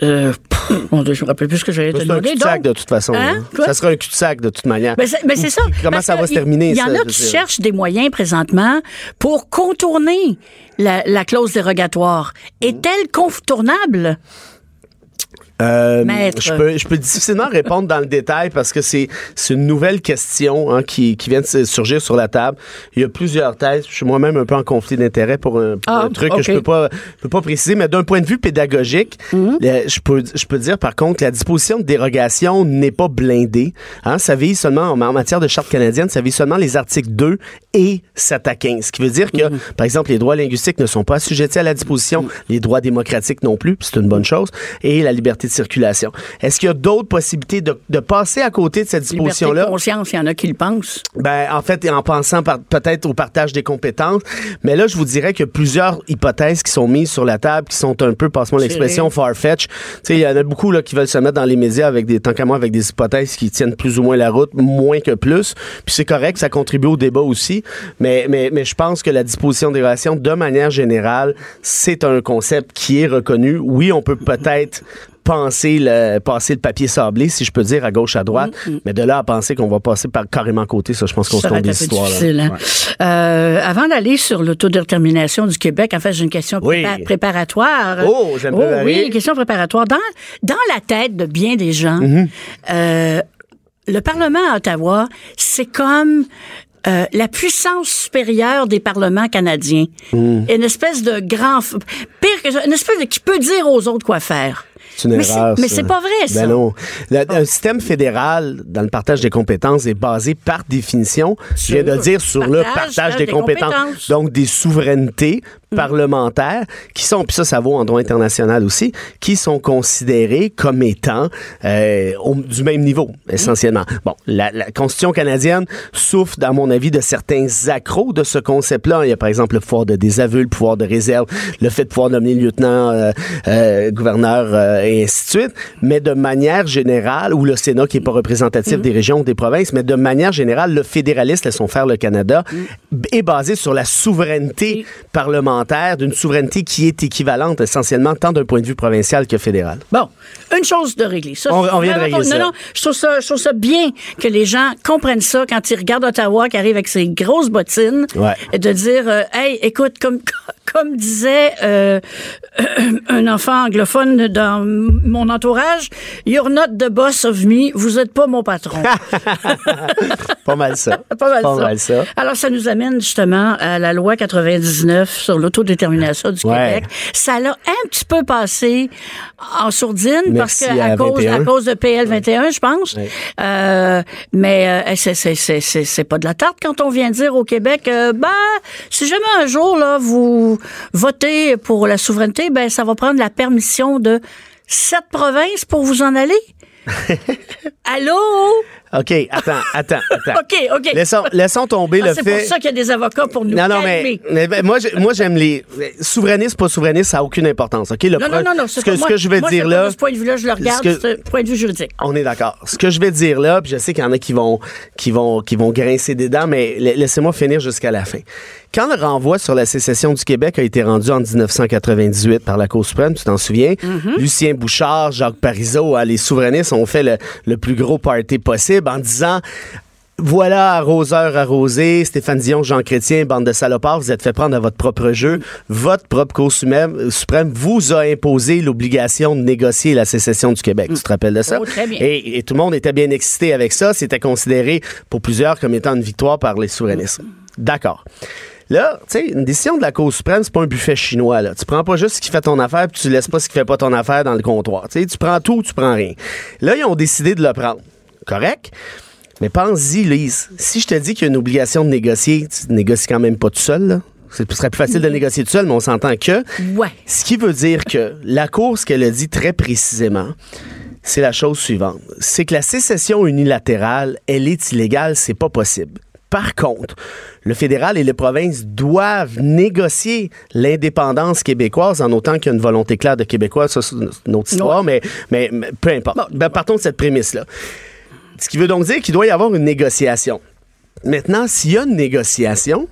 euh, pff, mon Dieu, je me rappelle plus ce que j'allais te C'est un demander. cul-de-sac de toute façon. Hein? hein. Ça sera un cul-de-sac de toute manière. Ben c'est ça. Comment ça va se terminer, Il y en a qui cherchent des moyens présentement pour contourner la, la clause dérogatoire. Est-elle contournable? Euh, je, peux, je peux difficilement répondre dans le détail parce que c'est une nouvelle question hein, qui, qui vient de surgir sur la table. Il y a plusieurs thèses. Je suis moi-même un peu en conflit d'intérêt pour un, pour Ah, un truc que je peux pas, peux pas préciser, mais d'un point de vue pédagogique, Mhm. je, peux, je peux dire par contre que la disposition de dérogation n'est pas blindée. Hein, ça vise seulement, en, matière de charte canadienne, ça vise seulement les articles 2 et 7 à 15. Ce qui veut dire que, Mhm. par exemple, les droits linguistiques ne sont pas assujettis à la disposition, les droits démocratiques non plus, c'est une bonne chose, et la liberté de circulation. Est-ce qu'il y a d'autres possibilités de, de passer à côté de cette disposition-là? conscience, il y en a qui le pensent. Ben, en fait, en pensant peut-être au partage des compétences. Mais là, je vous dirais qu'il y a plusieurs hypothèses qui sont mises sur la table, qui sont un peu, passe-moi l'expression, far-fetch. Il y en a beaucoup là, qui veulent se mettre dans les médias avec des, tant qu'à moi, avec des hypothèses qui tiennent plus ou moins la route, moins que plus. Puis c'est correct, ça contribue au débat aussi. Mais, mais, mais je pense que la disposition des relations, de manière générale, c'est un concept qui est reconnu. Oui, on peut peut-être penser le, passer le papier sablé, si je peux dire, à gauche, à droite. Mais de là à penser qu'on va passer par carrément côté, ça, je pense qu'on se un des histoires. là. difficile. hein. Euh, avant d'aller sur l'autodétermination du Québec, en fait, j'ai une question Oui. prépa- préparatoire. Oh, j'aime bien, Marie. Oui, une question préparatoire. Dans, dans la tête de bien des gens, Mm-hmm. euh, le Parlement à Ottawa, c'est comme euh, la puissance supérieure des parlements canadiens. Mm. Une espèce de grand... Pire que ça, une espèce de... qui peut dire aux autres quoi faire. C'est une mais erreur. Mais ça. c'est pas vrai, ça. Ben non. Le- un système fédéral dans le partage des compétences est basé par définition, je viens de le dire, sur le partage partage des, des compétences. compétences. Donc des souverainetés parlementaires qui sont, puis ça, ça vaut en droit international aussi, qui sont considérées comme étant euh, au- du même niveau, essentiellement. Bon, la, la Constitution canadienne souffre, à mon avis, de certains accros de ce concept-là. Il y a par exemple le pouvoir de désaveu, le pouvoir de réserve, le fait de pouvoir nommer lieutenant, euh, euh, gouverneur euh, et ainsi de suite. Mais de manière générale, ou le Sénat qui est pas représentatif des régions ou des provinces, mais de manière générale, le fédéraliste, laissons faire le Canada, est basé sur la souveraineté parlementaire, d'une souveraineté qui est équivalente essentiellement tant d'un point de vue provincial que fédéral. Bon, une chose de régler. Ça, On- on vient de régler non, ça. Non, je trouve ça, je trouve ça bien que les gens comprennent ça quand ils regardent Ottawa qui arrive avec ses grosses bottines Ouais. et de dire, euh, hey, écoute, comme comme disait euh, un enfant anglophone dans mon entourage, you're not the boss of me, vous êtes pas mon patron. Pas mal ça. Pas mal Pas ça. mal ça. Alors, ça nous amène justement à la loi 99 sur l'autodétermination du Ouais. Québec. Ça l'a un petit peu passé en sourdine Merci parce que à, à cause, 21. à cause de PL 21, je pense. Ouais. Euh, mais euh, c'est- c'est- c'est c'est- c'est pas de la tarte quand on vient dire au Québec, euh, ben, si jamais un jour là vous votez pour la souveraineté, ben ça va prendre la permission de sept provinces pour vous en aller. Allô? OK, attends, attends, attends. OK, OK. Laissons, laissons tomber Ah, le c'est fait. pour ça qu'il y a des avocats pour nous Non, non, calmer. mais, mais ben, moi, j'ai- moi, j'aime les. Souverainiste, pas souverainiste, ça n'a aucune importance. OK? Le Non, pro- non, non, non. Ce c'est que, ce que je vais moi, dire c'est là. De ce point de vue-là, je le regarde, que- c'est point de vue juridique. On est d'accord. Ce que je vais dire là, puis je sais qu'il y en a qui vont, qui vont, qui vont grincer des dents, mais la- laissez-moi finir jusqu'à la fin. Quand le renvoi sur la sécession du Québec a été rendu en 1998 par la Cour suprême, tu t'en souviens, Mm-hmm. Lucien Bouchard, Jacques Parizeau, hein, les souverainistes ont fait le, le plus gros party possible en disant voilà, arroseur arrosé, Stéphane Dion, Jean Chrétien, bande de salopards, vous êtes fait prendre à votre propre jeu. Votre propre Cour suprême, vous a imposé l'obligation de négocier la sécession du Québec. Tu te rappelles de ça? Oh, très bien. Et, et tout le monde était bien excité avec ça. C'était considéré pour plusieurs comme étant une victoire par les souverainistes. D'accord. Là, tu sais, une décision de la Cour suprême, c'est pas un buffet chinois. Là. Tu prends pas juste ce qui fait ton affaire, puis tu laisses pas ce qui fait pas ton affaire dans le comptoir. Tu prends tout ou tu prends rien. Là, ils ont décidé de le prendre. Correct? Mais pense-y, Lise. Si je te dis qu'il y a une obligation de négocier, tu négocies quand même pas tout seul, là. Ce serait plus facile de négocier tout seul, mais on s'entend que. Ouais. Ce qui veut dire que la Cour, ce qu'elle a dit très précisément, c'est la chose suivante. C'est que la sécession unilatérale, elle est illégale, c'est pas possible. Par contre, le fédéral et les provinces doivent négocier l'indépendance québécoise en autant qu'il y a une volonté claire de Québécois. Ça, c'est une autre histoire, mais, mais, mais peu importe. Ben, partons de cette prémisse-là. Ce qui veut donc dire qu'il doit y avoir une négociation. Maintenant, s'il y a une négociation,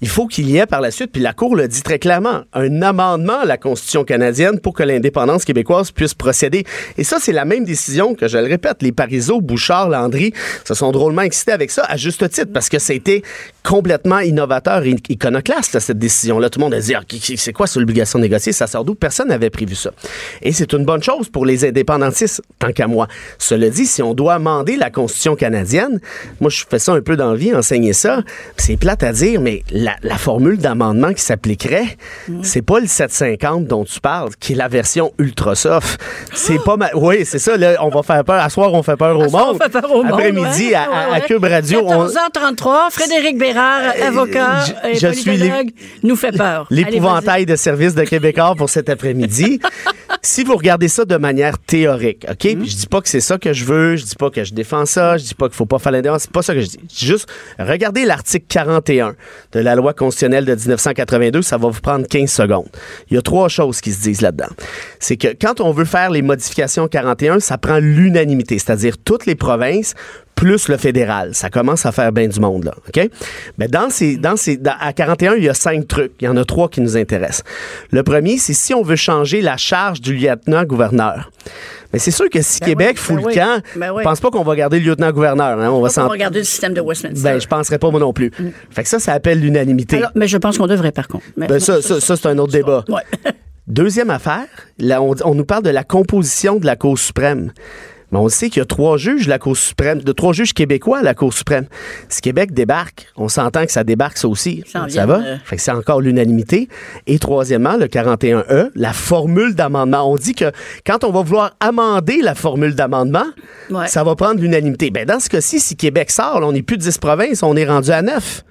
il faut qu'il y ait par la suite, puis la Cour le dit très clairement, un amendement à la Constitution canadienne pour que l'indépendance québécoise puisse procéder. Et ça, c'est la même décision que, je le répète, les Parizeau, Bouchard, Landry se sont drôlement excités avec ça, à juste titre, parce que c'était complètement innovateur et iconoclaste, cette décision-là. Tout le monde a dit, ah, c'est quoi cette obligation de négocier? Ça sort d'où? Personne n'avait prévu ça. Et c'est une bonne chose pour les indépendantistes, tant qu'à moi. Cela dit, si on doit amender la Constitution canadienne, moi, je fais ça un peu dans la vie, enseigner ça, c'est plate à dire, mais la, la formule d'amendement qui s'appliquerait, c'est pas le 750 dont tu parles, qui est la version ultra soft. C'est pas ma... Oui, c'est ça, là, on va faire peur. À soir, on fait peur au À monde. on fait peur au monde, Après-midi, ouais, à, à- à ouais, Cube Radio, on... 14h33, Frédéric Bérard, avocat je- et je suis nous fait peur. L'épouvantail de service de Québécois pour cet après-midi. si vous regardez ça de manière théorique, OK? Mm-hmm. Puis je dis pas que c'est ça que je veux, je dis pas que je défends ça, je dis pas qu'il faut pas faire l'indépendance, c'est pas ça que je dis. Je dis juste, regardez l'article 41 de la loi constitutionnelle de 1982, ça va vous prendre 15 secondes. Il y a trois choses qui se disent là-dedans. C'est que quand on veut faire les modifications 41, ça prend l'unanimité, c'est-à-dire toutes les provinces plus le fédéral. Ça commence à faire bien du monde, là. OK? Mais dans ces, dans ces, à 41, il y a cinq trucs. Il y en a trois qui nous intéressent. Le premier, c'est si on veut changer la charge du lieutenant-gouverneur. Mais c'est sûr que si Ben Québec oui, fout ben le oui, camp, ben je pense pas qu'on va garder le lieutenant-gouverneur. hein. On va On va s'en... regarder le système de Westminster. Ben, je penserais pas moi non plus. Fait que ça, ça appelle l'unanimité. Mais je pense qu'on devrait, par contre. Mais- Ben, ça, ça, ça, c'est un autre débat. Ouais. Deuxième affaire, là, on, on nous parle de la composition de la Cour suprême. Mais on sait qu'il y a trois juges de la Cour suprême, de trois juges québécois à la Cour suprême. Si Québec débarque, on s'entend que ça débarque ça aussi. Ça va? euh. Fait que c'est encore l'unanimité. Et troisièmement, le 41E, la formule d'amendement. On dit que quand on va vouloir amender la formule d'amendement, Ouais. ça va prendre l'unanimité. Ben, dans ce cas-ci, si Québec sort, là, on n'est plus de 10 provinces, on est rendu à 9.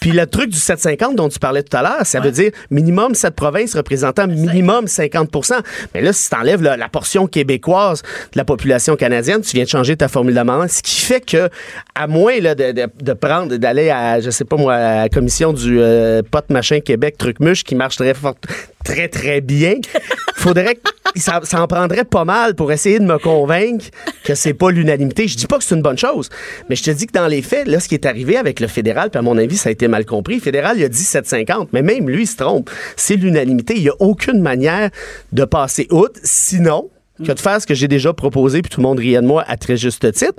Puis le truc du 750 dont tu parlais tout à l'heure, ça veut dire minimum 7 provinces représentant minimum 50% Mais là, si tu enlèves la, la portion québécoise de la population canadienne, tu viens de changer ta formule d'amendement, ce qui fait que, à moins là, de, de- de prendre, d'aller à, je sais pas moi, à la commission du euh, pot machin Québec truc muche qui marche très fort, très très bien, faudrait que ça, en prendrait pas mal pour essayer de me convaincre que c'est pas l'unanimité. Je dis pas que c'est une bonne chose, mais je te dis que dans les faits, là, ce qui est arrivé avec le fédéral, puis à mon avis, ça a été mal compris. Le fédéral, il a dit 750, mais même lui, il se trompe. C'est l'unanimité. Il y a aucune manière de passer outre, sinon que de faire ce que j'ai déjà proposé, puis tout le monde riait de moi à très juste titre,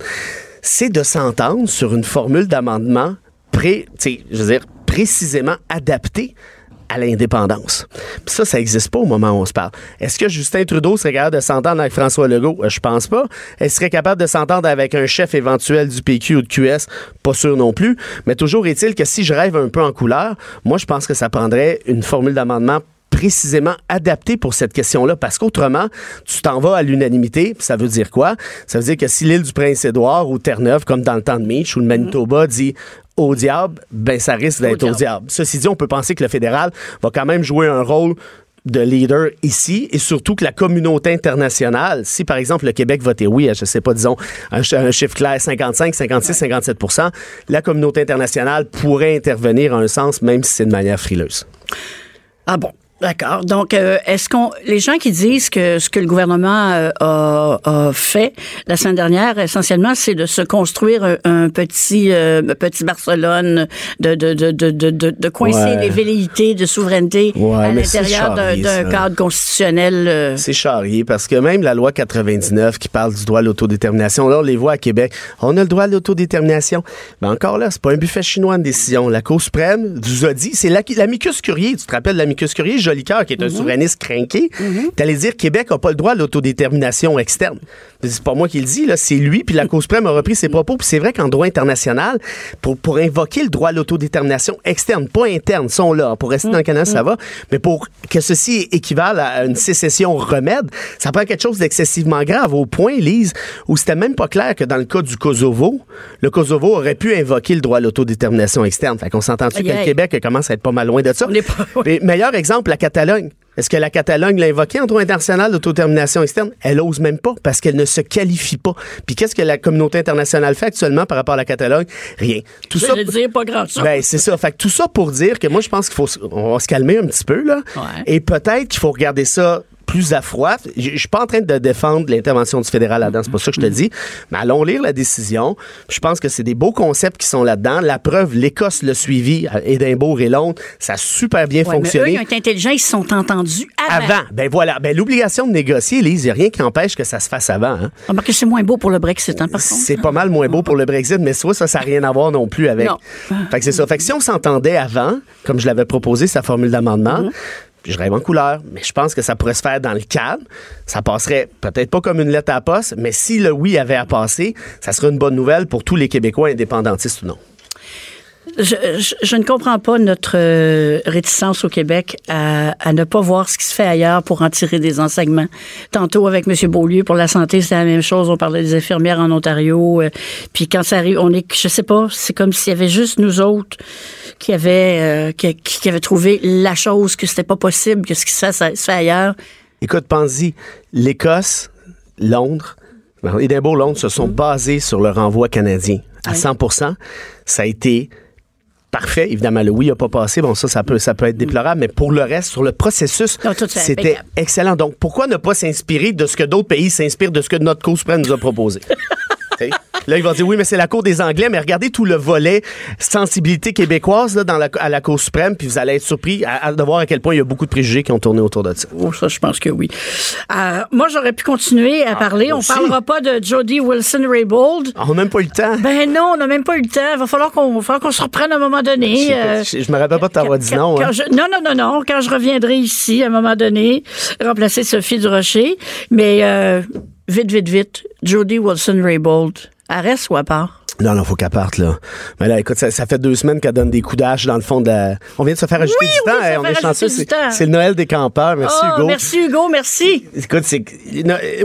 c'est de s'entendre sur une formule d'amendement pré, je veux dire, précisément adaptée à l'indépendance. Puis ça, ça n'existe pas au moment où on se parle. Est-ce que Justin Trudeau serait capable de s'entendre avec François Legault? Euh, Je pense pas. Est-ce serait capable de s'entendre avec un chef éventuel du PQ ou de QS? Pas sûr non plus. Mais toujours est-il que si je rêve un peu en couleur, moi, je pense que ça prendrait une formule d'amendement précisément adaptée pour cette question-là, parce qu'autrement, tu t'en vas à l'unanimité, ça veut dire quoi? Ça veut dire que si l'île du Prince-Édouard ou Terre-Neuve, comme dans le temps de Mitch, ou le Manitoba dit au diable, ben ça risque d'être au diable. diable. Ceci dit, on peut penser que le fédéral va quand même jouer un rôle de leader ici et surtout que la communauté internationale, si par exemple le Québec votait oui à, je sais pas, disons, un chiffre clair, 55, 56, 57 la communauté internationale pourrait intervenir en un sens, même si c'est de manière frileuse. Ah bon. D'accord. Donc, euh, est-ce qu'on les gens qui disent que ce que le gouvernement euh, a, a fait la semaine dernière, essentiellement, c'est de se construire un, un petit euh, petit Barcelone, de de de de de, coincer Ouais. les velléités de souveraineté Ouais, à l'intérieur d'un charrier, cadre constitutionnel. C'est charrié parce que même la loi 99 qui parle du droit à l'autodétermination, là, on les voit à Québec. On a le droit à l'autodétermination. Mais encore là, c'est pas un buffet chinois de décision. La Cour suprême vous a dit, c'est l'amicus curier. Tu te rappelles de l'amicus curier, Jolicoeur, qui est un souverainiste craqué. T'allais dire Québec n'a pas le droit à l'autodétermination externe. C'est pas moi qui le dis, là, c'est lui, puis la Cour suprême a repris ses propos. Puis c'est vrai qu'en droit international, pour, pour invoquer le droit à l'autodétermination externe, pas interne, sont là. Pour rester dans le Canada, ça va. Mais pour que ceci équivale à une sécession remède, ça prend quelque chose d'excessivement grave, au point, Lise, où c'était même pas clair que dans le cas du Kosovo, le Kosovo aurait pu invoquer le droit à l'autodétermination externe. Fait qu'on s'entend-tu que le. Québec commence à être pas mal loin de ça? On est pas- Mais meilleur exemple, la Catalogne. Est-ce que la Catalogne l'a invoqué en droit international d'autodétermination externe? Elle ose même pas parce qu'elle ne se qualifie pas. Puis qu'est-ce que la communauté internationale fait actuellement par rapport à la Catalogne? Rien. Tout ça. Dire pas grand chose. Ben, c'est ça. Fait que tout ça pour dire que moi, je pense qu'il faut, on va se calmer un petit peu, là. Ouais. Et peut-être qu'il faut regarder ça plus à froid. Je je suis pas en train de défendre l'intervention du fédéral là-dedans, c'est pas ça que je te dis. Mais allons lire la décision. Je pense que c'est des beaux concepts qui sont là-dedans. La preuve, l'Écosse l'a suivi, Édimbourg et Londres. Ça a super bien Ouais, mais eux, fonctionné. ils ont été intelligents, ils se sont entendus avant. Avant, ben voilà, ben l'obligation de négocier, Lise, il n'y a rien qui empêche que ça se fasse avant. hein. Remarquez, c'est moins beau pour le Brexit, hein, par contre. C'est pas mal moins beau pour le Brexit, mais soit ça, ça n'a rien à voir non plus avec. Non. Fait que c'est ça. Fait que si on s'entendait avant, comme je l'avais proposé, sa formule d'amendement, Mhm. Je rêve en couleur, mais je pense que ça pourrait se faire dans le calme. Ça passerait peut-être pas comme une lettre à poste, mais si le oui avait à passer, ça serait une bonne nouvelle pour tous les Québécois, indépendantistes ou non. Je, je- je ne comprends pas notre euh, réticence au Québec à, à ne pas voir ce qui se fait ailleurs pour en tirer des enseignements. Tantôt avec M. Beaulieu pour la santé, c'était la même chose. On parlait des infirmières en Ontario. euh, puis quand ça arrive, on est, je sais pas, c'est comme s'il y avait juste nous autres qui avaient, euh, qui, qui avaient trouvé la chose que c'était pas possible que ce qui se fait, ça se fait ailleurs. Écoute, pense-y, l'Écosse, Londres, Édimbourg, Londres se sont basés sur le renvoi canadien à Oui. 100% Ça a été parfait. Évidemment, le oui n'a pas passé. Bon, ça, ça peut, ça peut être déplorable, mais pour le reste, sur le processus, c'était excellent. Donc, pourquoi ne pas s'inspirer de ce que d'autres pays s'inspirent de ce que notre Cour suprême nous a proposé? T'sais? Là, il va dire oui, mais c'est la Cour des Anglais, mais regardez tout le volet sensibilité québécoise là, dans la, à la Cour suprême, puis vous allez être surpris à- à- de voir à quel point il y a beaucoup de préjugés qui ont tourné autour de ça. Oh, ça, je pense que oui. Euh, moi, j'aurais pu continuer à parler. On aussi. parlera pas de Jody Wilson-Raybould. On n'a même pas eu le temps. Ben non, on n'a même pas eu le temps. Il va falloir qu'on se reprenne à un moment donné. Je pas, Euh, je, me rappelle pas de t'avoir dit non. quand hein. je- non, non, non, non. Quand je reviendrai ici, à un moment donné, remplacer Sophie Durocher. Mais euh, vite, vite, vite, Jody Wilson-Raybould. Reste ou à part? Non, non, faut qu'elle parte, là. Mais là, écoute, ça, ça fait deux semaines qu'elle donne des coups d'âge dans le fond de la... On vient de se faire ajouter Oui, du oui, temps. ça Hey, on fait est chanceux. C'est le Noël des campeurs. Merci, oh, Hugo. merci, Hugo. Merci. Écoute, c'est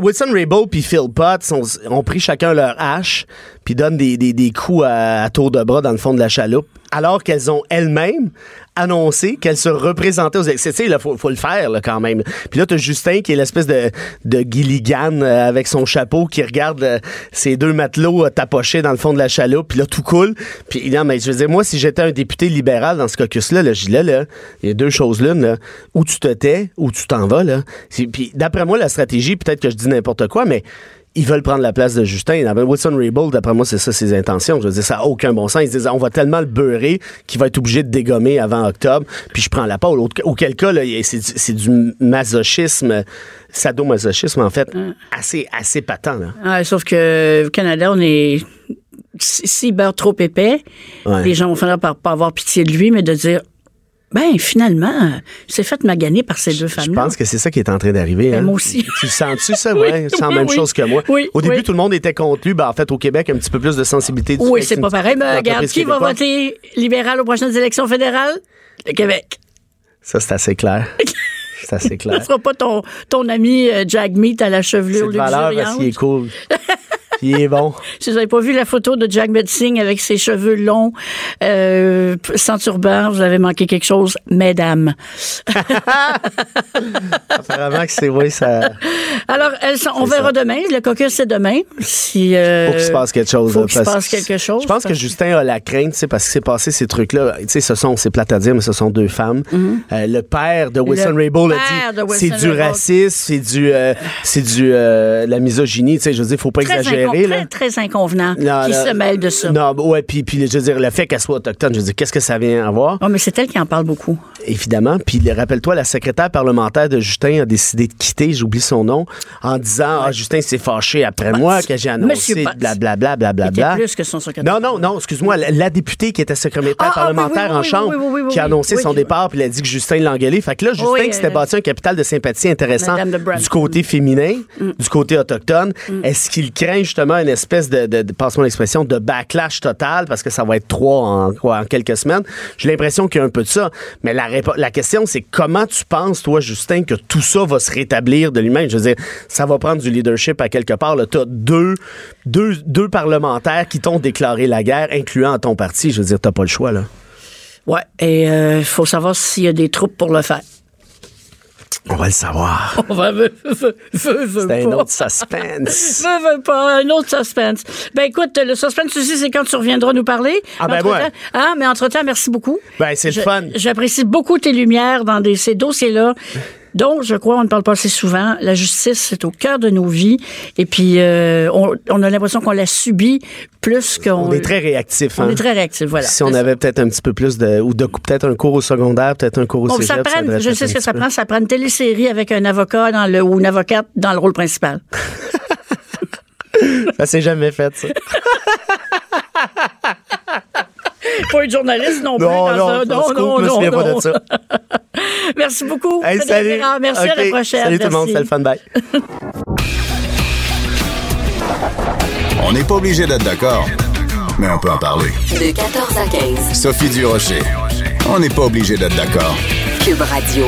Wilson Raybould puis Phil Potts ont, ont pris chacun leur hache puis donnent des, des, des coups à, à tour de bras dans le fond de la chaloupe, alors qu'elles ont elles-mêmes annoncé qu'elles se représentaient aux élections. Tu sais, il faut, le faire là, quand même. Puis là, t'as Justin qui est l'espèce de, de Gilligan euh, avec son chapeau qui regarde euh, ces deux matelots euh, tapochés dans le fond de la chaloupe, puis là, tout coule. Puis non, mais je veux dire, moi, si j'étais un député libéral dans ce caucus-là, là, je dis là, il y a deux choses l'une, là. Où tu te tais, où tu t'en vas, là. Puis d'après moi, la stratégie, peut-être que je dis n'importe quoi, mais ils veulent prendre la place de Justin. Wilson Raybould, d'après moi, c'est ça ses intentions. Je veux dire, ça n'a aucun bon sens. Ils se disent, on va tellement le beurrer qu'il va être obligé de dégommer avant octobre, puis je prends la. Autre- Auquel cas, là, c'est du- c'est du masochisme, sadomasochisme, en fait, assez, assez patent. Là. Ouais, sauf que au Canada, on est. si- S'il beurre trop épais, Ouais. les gens vont finir par pas avoir pitié de lui, mais de dire ben finalement, c'est fait maganer par ces deux Je femmes-là. pense que c'est ça qui est en train d'arriver. Ben, hein. moi aussi. Tu le sens-tu, ça? Oui, Ouais, tu sens oui, la même oui. chose que moi. Oui, Au début, tout le monde était contre lui. Ben, en fait, au Québec, un petit peu plus de sensibilité du Oui, c'est pas c'est pareil. Mais une regarde, qui va voter libéral aux prochaines élections fédérales? Le Québec. Ça, c'est assez clair. c'est assez Ce clair. sera pas ton, ton ami euh, Jack Meat à la C'est chevelure de valeur parce luxuriante. qu'il est cool. Il est bon. Si vous n'avez pas vu la photo de Jack Metzing avec ses cheveux longs, euh, sans turban, vous avez manqué quelque chose, mesdames. Apparemment que c'est, oui, ça. Alors, elles sont- on C'est verra ça. demain. Le caucus, c'est demain. Si, euh, Faut qu'il se passe quelque chose. Faut là, se parce- passe quelque chose. Je pense que Justin a la crainte, parce qu'il s'est passé ces trucs-là. Tu sais, ce sont, c'est plate à dire, mais ce sont deux femmes. Euh, le père de Wilson Raybould a dit, c'est du racisme, c'est du, euh, c'est du, euh, la misogynie. Tu sais, je veux dire, faut pas très, exagérer. Là. très, très inconvenant Non, qui là- se mêle de ça. Non, ouais, puis, puis je veux dire, le fait qu'elle soit autochtone, je veux dire, qu'est-ce que ça vient avoir? Oh, mais c'est elle qui en parle beaucoup. Évidemment. Puis rappelle-toi, la secrétaire parlementaire de Justin a décidé de quitter, j'oublie son nom, en disant Ah, Justin s'est fâché après moi, que j'ai annoncé, blablabla, blablabla. plus que son secrétaire. Non, non, non, excuse-moi, la, la députée qui était secrétaire Ah, ah, parlementaire oui, oui, en chambre, qui a annoncé son départ, puis il a dit que Justin l'a engueulé. Fait que là, Justin qui s'était euh, bâti un capital de sympathie intéressant du côté féminin, du côté autochtone, Mm. est-ce qu'il craint justement une espèce de, passe-moi l'expression, de backlash total, parce que ça va être trois en, quelques semaines? J'ai l'impression qu'il y a un peu de ça. Mais la, la question, c'est comment tu penses, toi, Justin, que tout ça va se rétablir de lui-même? Je veux dire, ça va prendre du leadership à quelque part. Tu as deux, deux, deux parlementaires qui t'ont déclaré la guerre, incluant ton parti. Je veux dire, t'as pas le choix, là. Ouais, et il faut savoir s'il y a des troupes pour le faire. On va le savoir. On va C'est un pas. autre suspense. Veux, veux pas, un autre suspense. Ben écoute, le suspense aussi, c'est quand tu reviendras nous parler. Ah, ben ouais. Ah, mais entre-temps, merci beaucoup. Ben, c'est le fun. J'apprécie beaucoup tes lumières dans des, ces dossiers-là. Dont, je crois, on ne parle pas assez souvent. La justice, c'est au cœur de nos vies. Et puis, euh, on, on a l'impression qu'on la subit plus qu'on... On est très réactif. On hein. est très réactif, voilà. Si on avait peut-être un petit peu plus de. Ou de, peut-être un cours au secondaire, peut-être un cours au Bon, cégep. ça prend, je sais ce que ça peu. prend. Ça prend une télésérie avec un avocat dans le, ou une avocate dans le rôle principal. Ça s'est jamais fait, ça. pas une journaliste non plus. Non, dans non, ça. non, non, non, pas non. de ça. Merci beaucoup. Hey, salut. Merci à la prochaine. Salut tout le monde, c'était le fun. Bye. On n'est pas obligé d'être d'accord, mais on peut en parler. De 14 à 15. Sophie Durocher. On n'est pas obligé d'être d'accord. Cube Radio.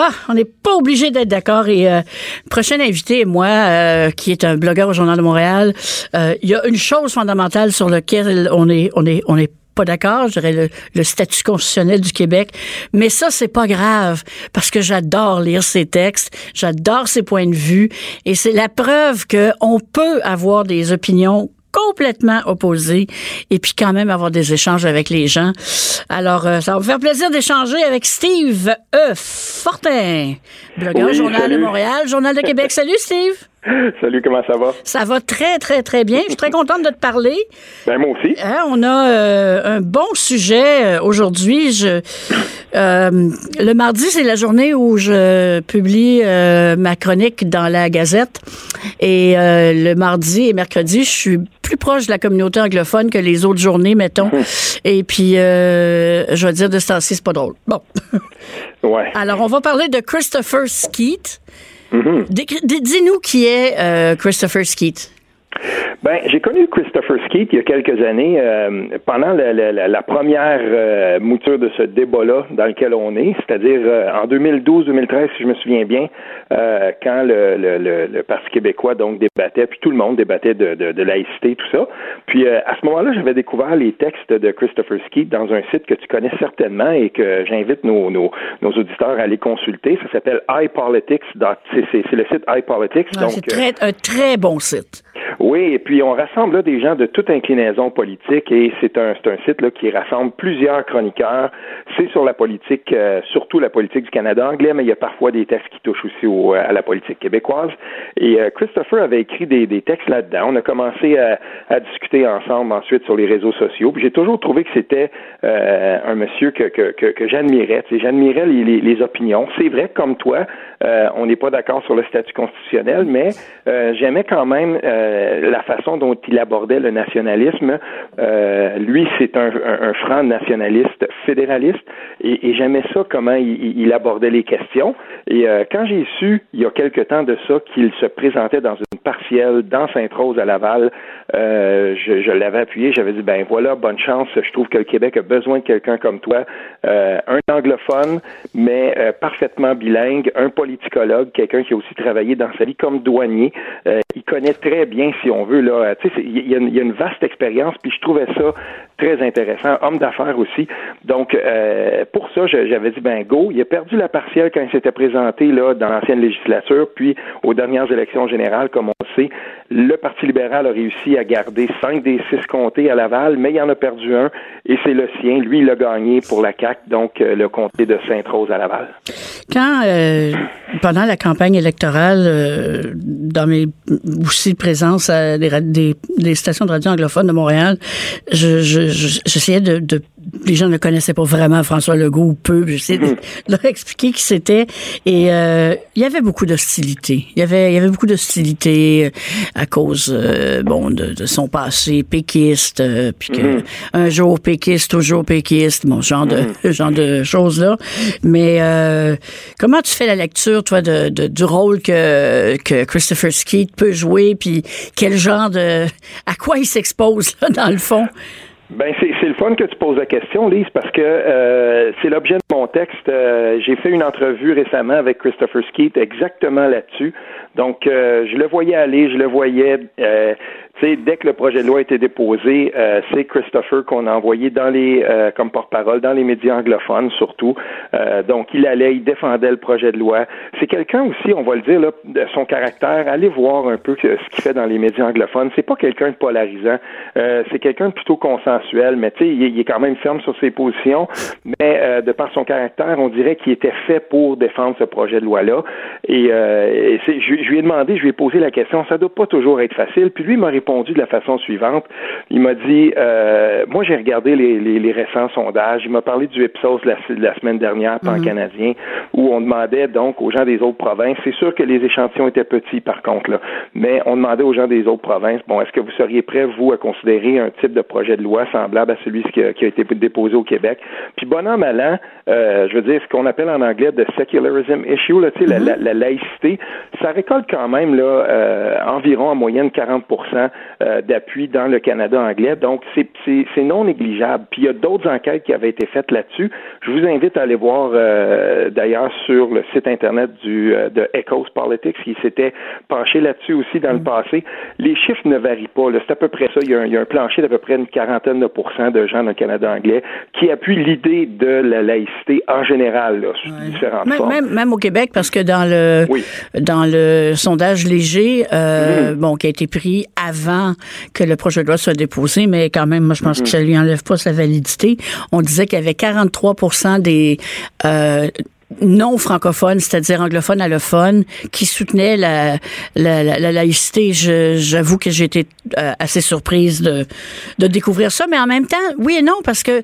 Ah, on n'est pas obligé d'être d'accord. Et euh, prochain invité, moi, euh, qui est un blogueur au Journal de Montréal, euh, il y a une chose fondamentale sur laquelle on est, on est, on est pas d'accord, je dirais le, le statut constitutionnel du Québec. Mais ça, c'est pas grave parce que j'adore lire ses textes, j'adore ses points de vue et c'est la preuve que on peut avoir des opinions complètement opposées et puis quand même avoir des échanges avec les gens. Alors, euh, ça va me faire plaisir d'échanger avec Steve E. Fortin, blogueur Oui, Journal de. Montréal, Journal de Québec. Salut Steve! Salut, comment ça va? Ça va très, très, très bien. Je suis très contente de te parler. Ben, moi aussi. Hein, on a euh, un bon sujet euh, aujourd'hui. Je, euh, le mardi, c'est la journée où je publie ma chronique dans la Gazette. Et le mardi et mercredi, je suis plus proche de la communauté anglophone que les autres journées, mettons. Et puis, je vais dire de ce temps-ci, c'est pas drôle. Bon. Ouais. Alors, on va parler de Christopher Skeet. Décri- d- Dis-nous qui est euh, Christopher Skeet. Ben, j'ai connu Christopher Skeet il y a quelques années, euh, pendant la, la- la- la première euh, mouture de ce débat-là dans lequel on est, c'est-à-dire euh, en 2012-2013, si je me souviens bien, euh, quand le, le- le- le Parti québécois donc débattait, puis tout le monde débattait de, de, de laïcité, tout ça. Puis à ce moment-là, j'avais découvert les textes de Christopher Skeet dans un site que tu connais certainement et que j'invite nos, nos, nos auditeurs à aller consulter. Ça s'appelle iPolitics. C'est le site iPolitics. Ah, c'est un très bon site. Oui, et puis on rassemble là des gens de toute inclinaison politique et c'est un un site là qui rassemble plusieurs chroniqueurs. C'est sur la politique, euh, surtout la politique du Canada anglais, mais il y a parfois des textes qui touchent aussi au, à la politique québécoise. Et euh, Christopher avait écrit des, des textes là-dedans. On a commencé à, à discuter ensemble ensuite sur les réseaux sociaux. Puis j'ai toujours trouvé que c'était euh, un monsieur que que, que, j'admirais. J'admirais les, les, les opinions. C'est vrai, comme toi, euh, on n'est pas d'accord sur le statut constitutionnel, mais euh, j'aimais quand même euh, la façon dont il abordait le nationalisme. Euh, lui, c'est un, franc nationaliste fédéraliste, et, j'aimais ça comment il, il abordait les questions. Et euh, quand j'ai su, il y a quelque temps de ça, qu'il se présentait dans une partielle dans Sainte-Rose à Laval, euh, je, je l'avais appuyé, j'avais dit, ben voilà, bonne chance, je trouve que le Québec a besoin de quelqu'un comme toi, euh, un anglophone, mais euh, parfaitement bilingue, un politicologue, quelqu'un qui a aussi travaillé dans sa vie comme douanier. Euh, il connaît très bien si on veut. Là, tu sais, il y, a une vaste expérience, puis je trouvais ça très intéressant. Homme d'affaires aussi. Donc, euh, pour ça, j'avais dit, ben go. Il a perdu la partielle quand il s'était présenté là dans l'ancienne législature, puis aux dernières élections générales, comme le Parti libéral a réussi à garder cinq des six comtés à Laval, mais il en a perdu un, et c'est le sien. Lui, il a gagné pour la CAC, donc euh, le comté de Sainte-Rose à Laval. Quand, euh, pendant la campagne électorale, euh, dans mes aussi de présence à des, des, stations de radio anglophones de Montréal, j'essayais de, de, les gens ne connaissaient pas vraiment François Legault ou peu, j'essayais de mm-hmm. leur expliquer qui c'était, et il y avait beaucoup d'hostilité. Il y avait, il y avait beaucoup d'hostilité à cause, bon, de, de, son passé péquiste, puis que mm-hmm. un jour péquiste, toujours péquiste, bon, genre de, mm-hmm. genre de choses là. Mais comment tu fais la lecture, toi, de, de du rôle que, que Christopher Skeet peut jouer, puis quel genre de... à quoi il s'expose, là, dans le fond? Ben c'est le fun que tu poses la question, Lise, parce que euh, c'est l'objet de mon texte. Euh, j'ai fait une entrevue récemment avec Christopher Skeet exactement là-dessus. Donc, euh, je le voyais aller, je le voyais dès que le projet de loi a été déposé, euh, c'est Christopher qu'on a envoyé dans les euh, comme porte-parole dans les médias anglophones surtout. Euh, donc il allait, il défendait le projet de loi. C'est quelqu'un aussi, on va le dire là, de son caractère. Allez voir un peu ce qu'il fait dans les médias anglophones. C'est pas quelqu'un de polarisant. c'est quelqu'un de plutôt mais tu sais, il, est quand même ferme sur ses positions. Mais de par son caractère, on dirait qu'il était fait pour défendre ce projet de loi là. Et, et je, je, lui ai demandé, je lui ai posé la question. Ça doit pas toujours être facile. Puis lui m'a répondu de la façon suivante. Il m'a dit, euh, moi j'ai regardé les, récents sondages. Il m'a parlé du Ipsos la, la semaine dernière, pan mhm. canadien, où on demandait donc aux gens des autres provinces. C'est sûr que les échantillons étaient petits par contre, là, mais on demandait aux gens des autres provinces, bon, est-ce que vous seriez prêts vous à considérer un type de projet de loi semblable à celui qui a, été déposé au Québec Puis bon an mal an, euh, je veux dire ce qu'on appelle en anglais de secularism issue, là, la, mhm. la, laïcité, ça récolte quand même là euh, environ en moyenne 40% euh, d'appui dans le Canada anglais. Donc, c'est non négligeable. Puis, il y a d'autres enquêtes qui avaient été faites là-dessus. Je vous invite à aller voir, euh, d'ailleurs, sur le site Internet du, de Echoes Politics, qui s'était penché là-dessus aussi dans le mm. passé. Les chiffres ne varient pas. C'est à peu près ça. Il y, a un, il y a un plancher d'à peu près une quarantaine de pourcents de gens dans le Canada anglais qui appuient l'idée de la laïcité en général, là, sous différentes même, formes. Même, même, au Québec, parce que dans le, dans le sondage léger, euh, mm. bon, qui a été pris avant que le projet de loi soit déposé, mais quand même, moi, je pense que ça lui enlève pas sa validité. On disait qu'il y avait 43 des euh, non francophones, c'est-à-dire anglophones, allophones, qui soutenaient la, la, la, laïcité. J'avoue que j'ai été euh, assez surprise de, de découvrir ça, mais en même temps, oui et non, parce que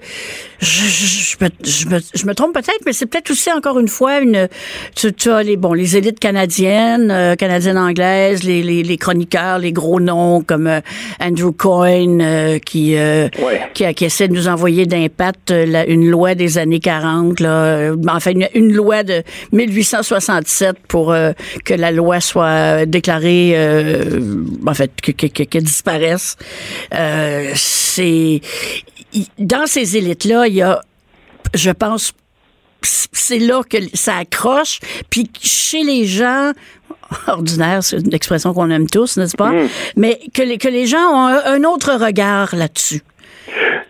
je, je, je, me, je me, trompe peut-être, mais c'est peut-être aussi encore une fois une. Tu, tu, as les bon les élites canadiennes, euh, canadiennes anglaises, les, les, les, chroniqueurs, les gros noms comme euh, Andrew Coyne qui qui, qui essaie de nous envoyer d'impact une loi des années 40 là, enfin une, une loi de 1867 pour euh, que la loi soit déclarée, euh, en fait, qu'elle disparaisse. Euh, c'est dans ces élites-là, il y a, je pense, c'est là que ça accroche. Puis chez les gens ordinaires, c'est une expression qu'on aime tous, n'est-ce pas? Mm. Mais que les, que les gens ont un autre regard là-dessus.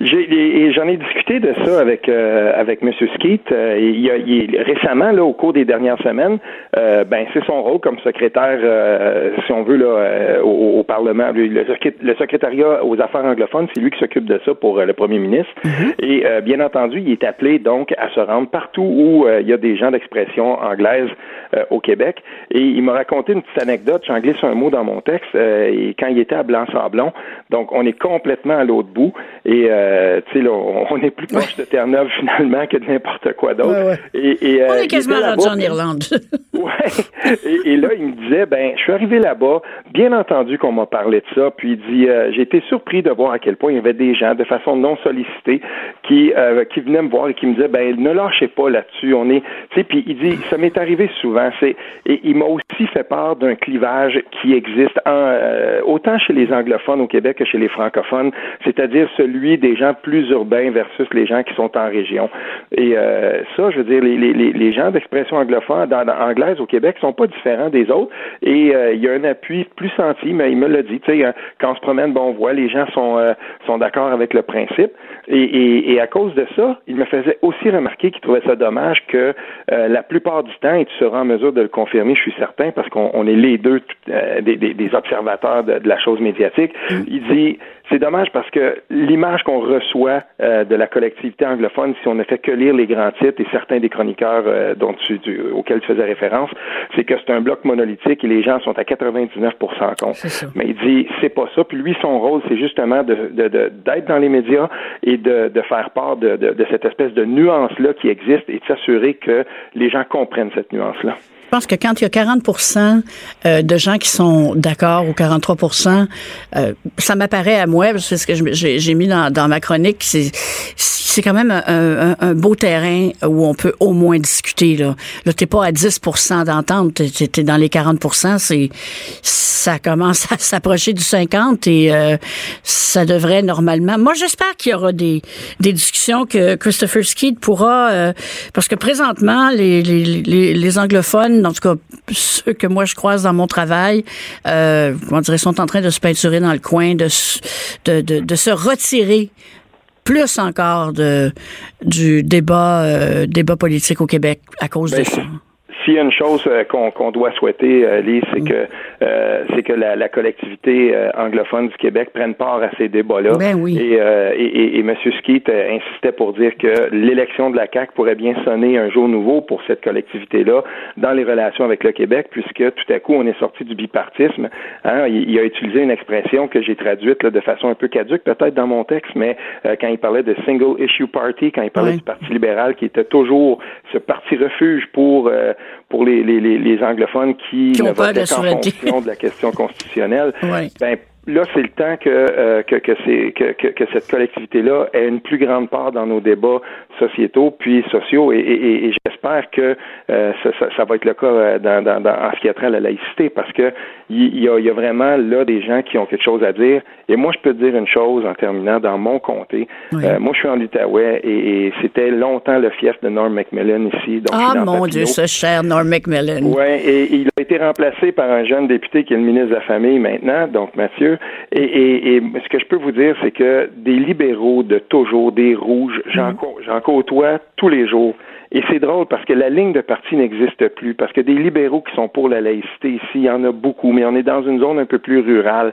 J'en ai discuté de ça avec euh, avec M. Skeet. Euh, il, a, il, récemment, là, au cours des dernières semaines, euh, ben c'est son rôle comme secrétaire, euh, si on veut, là, au, Parlement. Le, secrétariat aux affaires anglophones, c'est lui qui s'occupe de ça pour le premier ministre. Mm-hmm. Et bien entendu, il est appelé donc à se rendre partout où il y a des gens d'expression anglaise au Québec. Et il m'a raconté une petite anecdote. J'en glisse un mot dans mon texte. et quand il était à Blanc-Sablon, donc on est complètement à l'autre bout. Et euh, tu sais, là, on, est plus proche de Terre-Neuve finalement que de n'importe quoi d'autre. Et, euh, on est quasiment rendu en Irlande. ouais. Et, là, il me disait, ben, je suis arrivé là-bas. Bien entendu qu'on m'a parlé de ça. Puis il dit, euh, j'ai été surpris de voir à quel point il y avait des gens de façon non sollicitée qui qui venaient me voir et qui me disaient, ben, ne lâchez pas là-dessus. On est, tu sais, puis il dit, ça m'est arrivé souvent. C'est et il m'a aussi fait part d'un clivage qui existe en, autant chez les anglophones au Québec que chez les francophones, c'est-à-dire celui des gens gens plus urbains versus les gens qui sont en région. Et euh, ça, je veux dire, les, les, les gens d'expression anglophone, dans, anglaise au Québec sont pas différents des autres. Et euh, il y a un appui plus senti, mais il me l'a dit. Tu sais, quand on se promène, bon, on voit, les gens sont sont d'accord avec le principe. Et, et, et, à cause de ça, il me faisait aussi remarquer qu'il trouvait ça dommage que la plupart du temps, et tu seras en mesure de le confirmer, je suis certain, parce qu'on est les deux des, des, des, observateurs de, de la chose médiatique. Mm. Il dit c'est dommage parce que l'image qu'on reçoit euh, de la collectivité anglophone, si on ne fait que lire les grands titres et certains des chroniqueurs euh, dont tu, auxquels tu faisais référence, c'est que c'est un bloc monolithique et les gens sont à 99% contre. Mais il dit c'est pas ça. Puis lui, son rôle, c'est justement de, d'être dans les médias et de, de faire part de, de cette espèce de nuance-là qui existe et de s'assurer que les gens comprennent cette nuance-là. Je pense que quand il y a 40 euh, de gens qui sont d'accord ou 43% euh, ça m'apparaît à moi, c'est ce que j'ai mis dans, dans ma chronique, c'est c'est quand même un, un, beau terrain où on peut au moins discuter. Là, là t'es pas à 10% d'entente, t'es es dans les 40% c'est ça commence à s'approcher du 50 et euh, ça devrait normalement. Moi, j'espère qu'il y aura des, des discussions que Christopher Skeet pourra, euh, parce que présentement, les, les, les, les, anglophones, en tout cas ceux que moi je croise dans mon travail, euh, comment dire, sont en train de se peinturer dans le coin, de, de, de, de se retirer plus encore de, du débat, euh, débat politique au Québec à cause de ben, ça. S'il y a une chose euh, qu'on doit souhaiter, euh, Lise, c'est mm. que euh, c'est que la, la collectivité anglophone du Québec prenne part à ces débats-là. Ben oui. et, et, et, M. Skeet insistait pour dire que l'élection de la CAQ pourrait bien sonner un jour nouveau pour cette collectivité-là dans les relations avec le Québec, puisque tout à coup on est sorti du bipartisme. Hein, il, a utilisé une expression que j'ai traduite là, de façon un peu caduque, peut-être dans mon texte, mais quand il parlait de single issue party, quand il parlait du Parti libéral, qui était toujours ce parti refuge pour pour les, les, les, anglophones qui, qui ne votent qu'en fonction de la question constitutionnelle, oui. ben, là, c'est le temps que, euh, que, que, que, que, cette collectivité-là ait une plus grande part dans nos débats sociétaux puis sociaux et, et, et j'espère que euh, ça, ça, ça, va être le cas euh, dans, dans, dans, en ce qui a trait à la laïcité parce que il y, a, y a vraiment là des gens qui ont quelque chose à dire. Et moi je peux te dire une chose en terminant dans mon comté. Euh, moi je suis en Outaouais et, et c'était longtemps le fief de Norm Macmillan ici. Donc ah mon Dieu ce cher Norm Macmillan. Ouais et il a été remplacé par un jeune député qui est le ministre de la famille maintenant. Donc Mathieu et, et, et ce que je peux vous dire c'est que des libéraux de toujours des rouges j'en mm côtoie tous les jours. Et c'est drôle parce que la ligne de parti n'existe plus, parce que des libéraux qui sont pour la laïcité ici, il y en a beaucoup, mais on est dans une zone un peu plus rurale.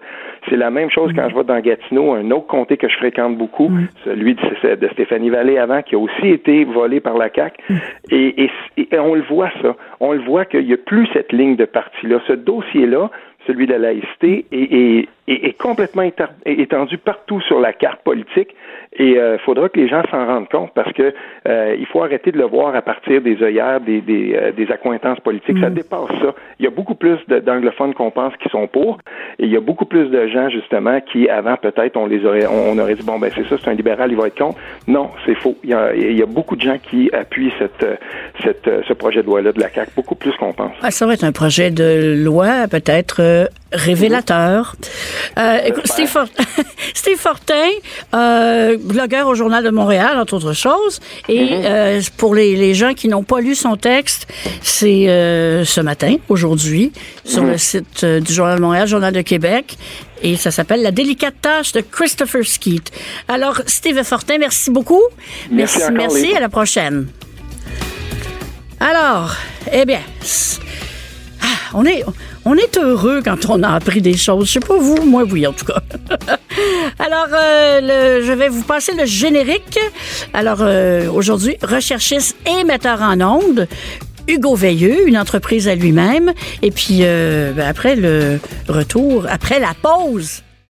C'est la même chose quand je vais dans Gatineau, un autre comté que je fréquente beaucoup, celui de, Stéphanie Vallée avant, qui a aussi été volé par la CAQ. Et, et, on le voit ça. On le voit qu'il n'y a plus cette ligne de parti-là. Ce dossier-là, celui de la laïcité, est, est complètement étendu partout sur la carte politique. Et il euh, faudra que les gens s'en rendent compte parce que euh, il faut arrêter de le voir à partir des œillères, des, des, euh, des accointances politiques. Ça mm. dépasse ça. Il y a beaucoup plus d'anglophones qu'on pense qui sont pour, et il y a beaucoup plus de gens justement qui avant peut-être on les aurait, on, aurait dit bon ben c'est ça, c'est un libéral, il va être contre. Non, c'est faux. Il y, a, il y, a, beaucoup de gens qui appuient cette, cette ce projet de loi-là de la CAC, beaucoup plus qu'on pense. Ah, ça va être un projet de loi peut-être révélateur. écoute, Steve, Fortin, blogueur au Journal de Montréal, entre autres choses. Et mhm. euh, pour les, les, gens qui n'ont pas lu son texte, c'est euh, ce matin, aujourd'hui, sur le mhm. site euh, du Journal de Montréal, Journal de Québec. Et ça s'appelle La délicate tâche de Christopher Skeet. Alors, Steve Fortin, merci beaucoup. Merci, merci, à la prochaine. Alors, eh bien, ah, on est, on est heureux quand on a appris des choses. Je sais pas vous, moi oui en tout cas. Alors, euh, je vais vous passer le générique. Alors, euh, aujourd'hui, recherchiste et metteur en ondes. Hugo Veilleux, une entreprise à lui-même. Et puis, euh, ben, après le retour, après la pause,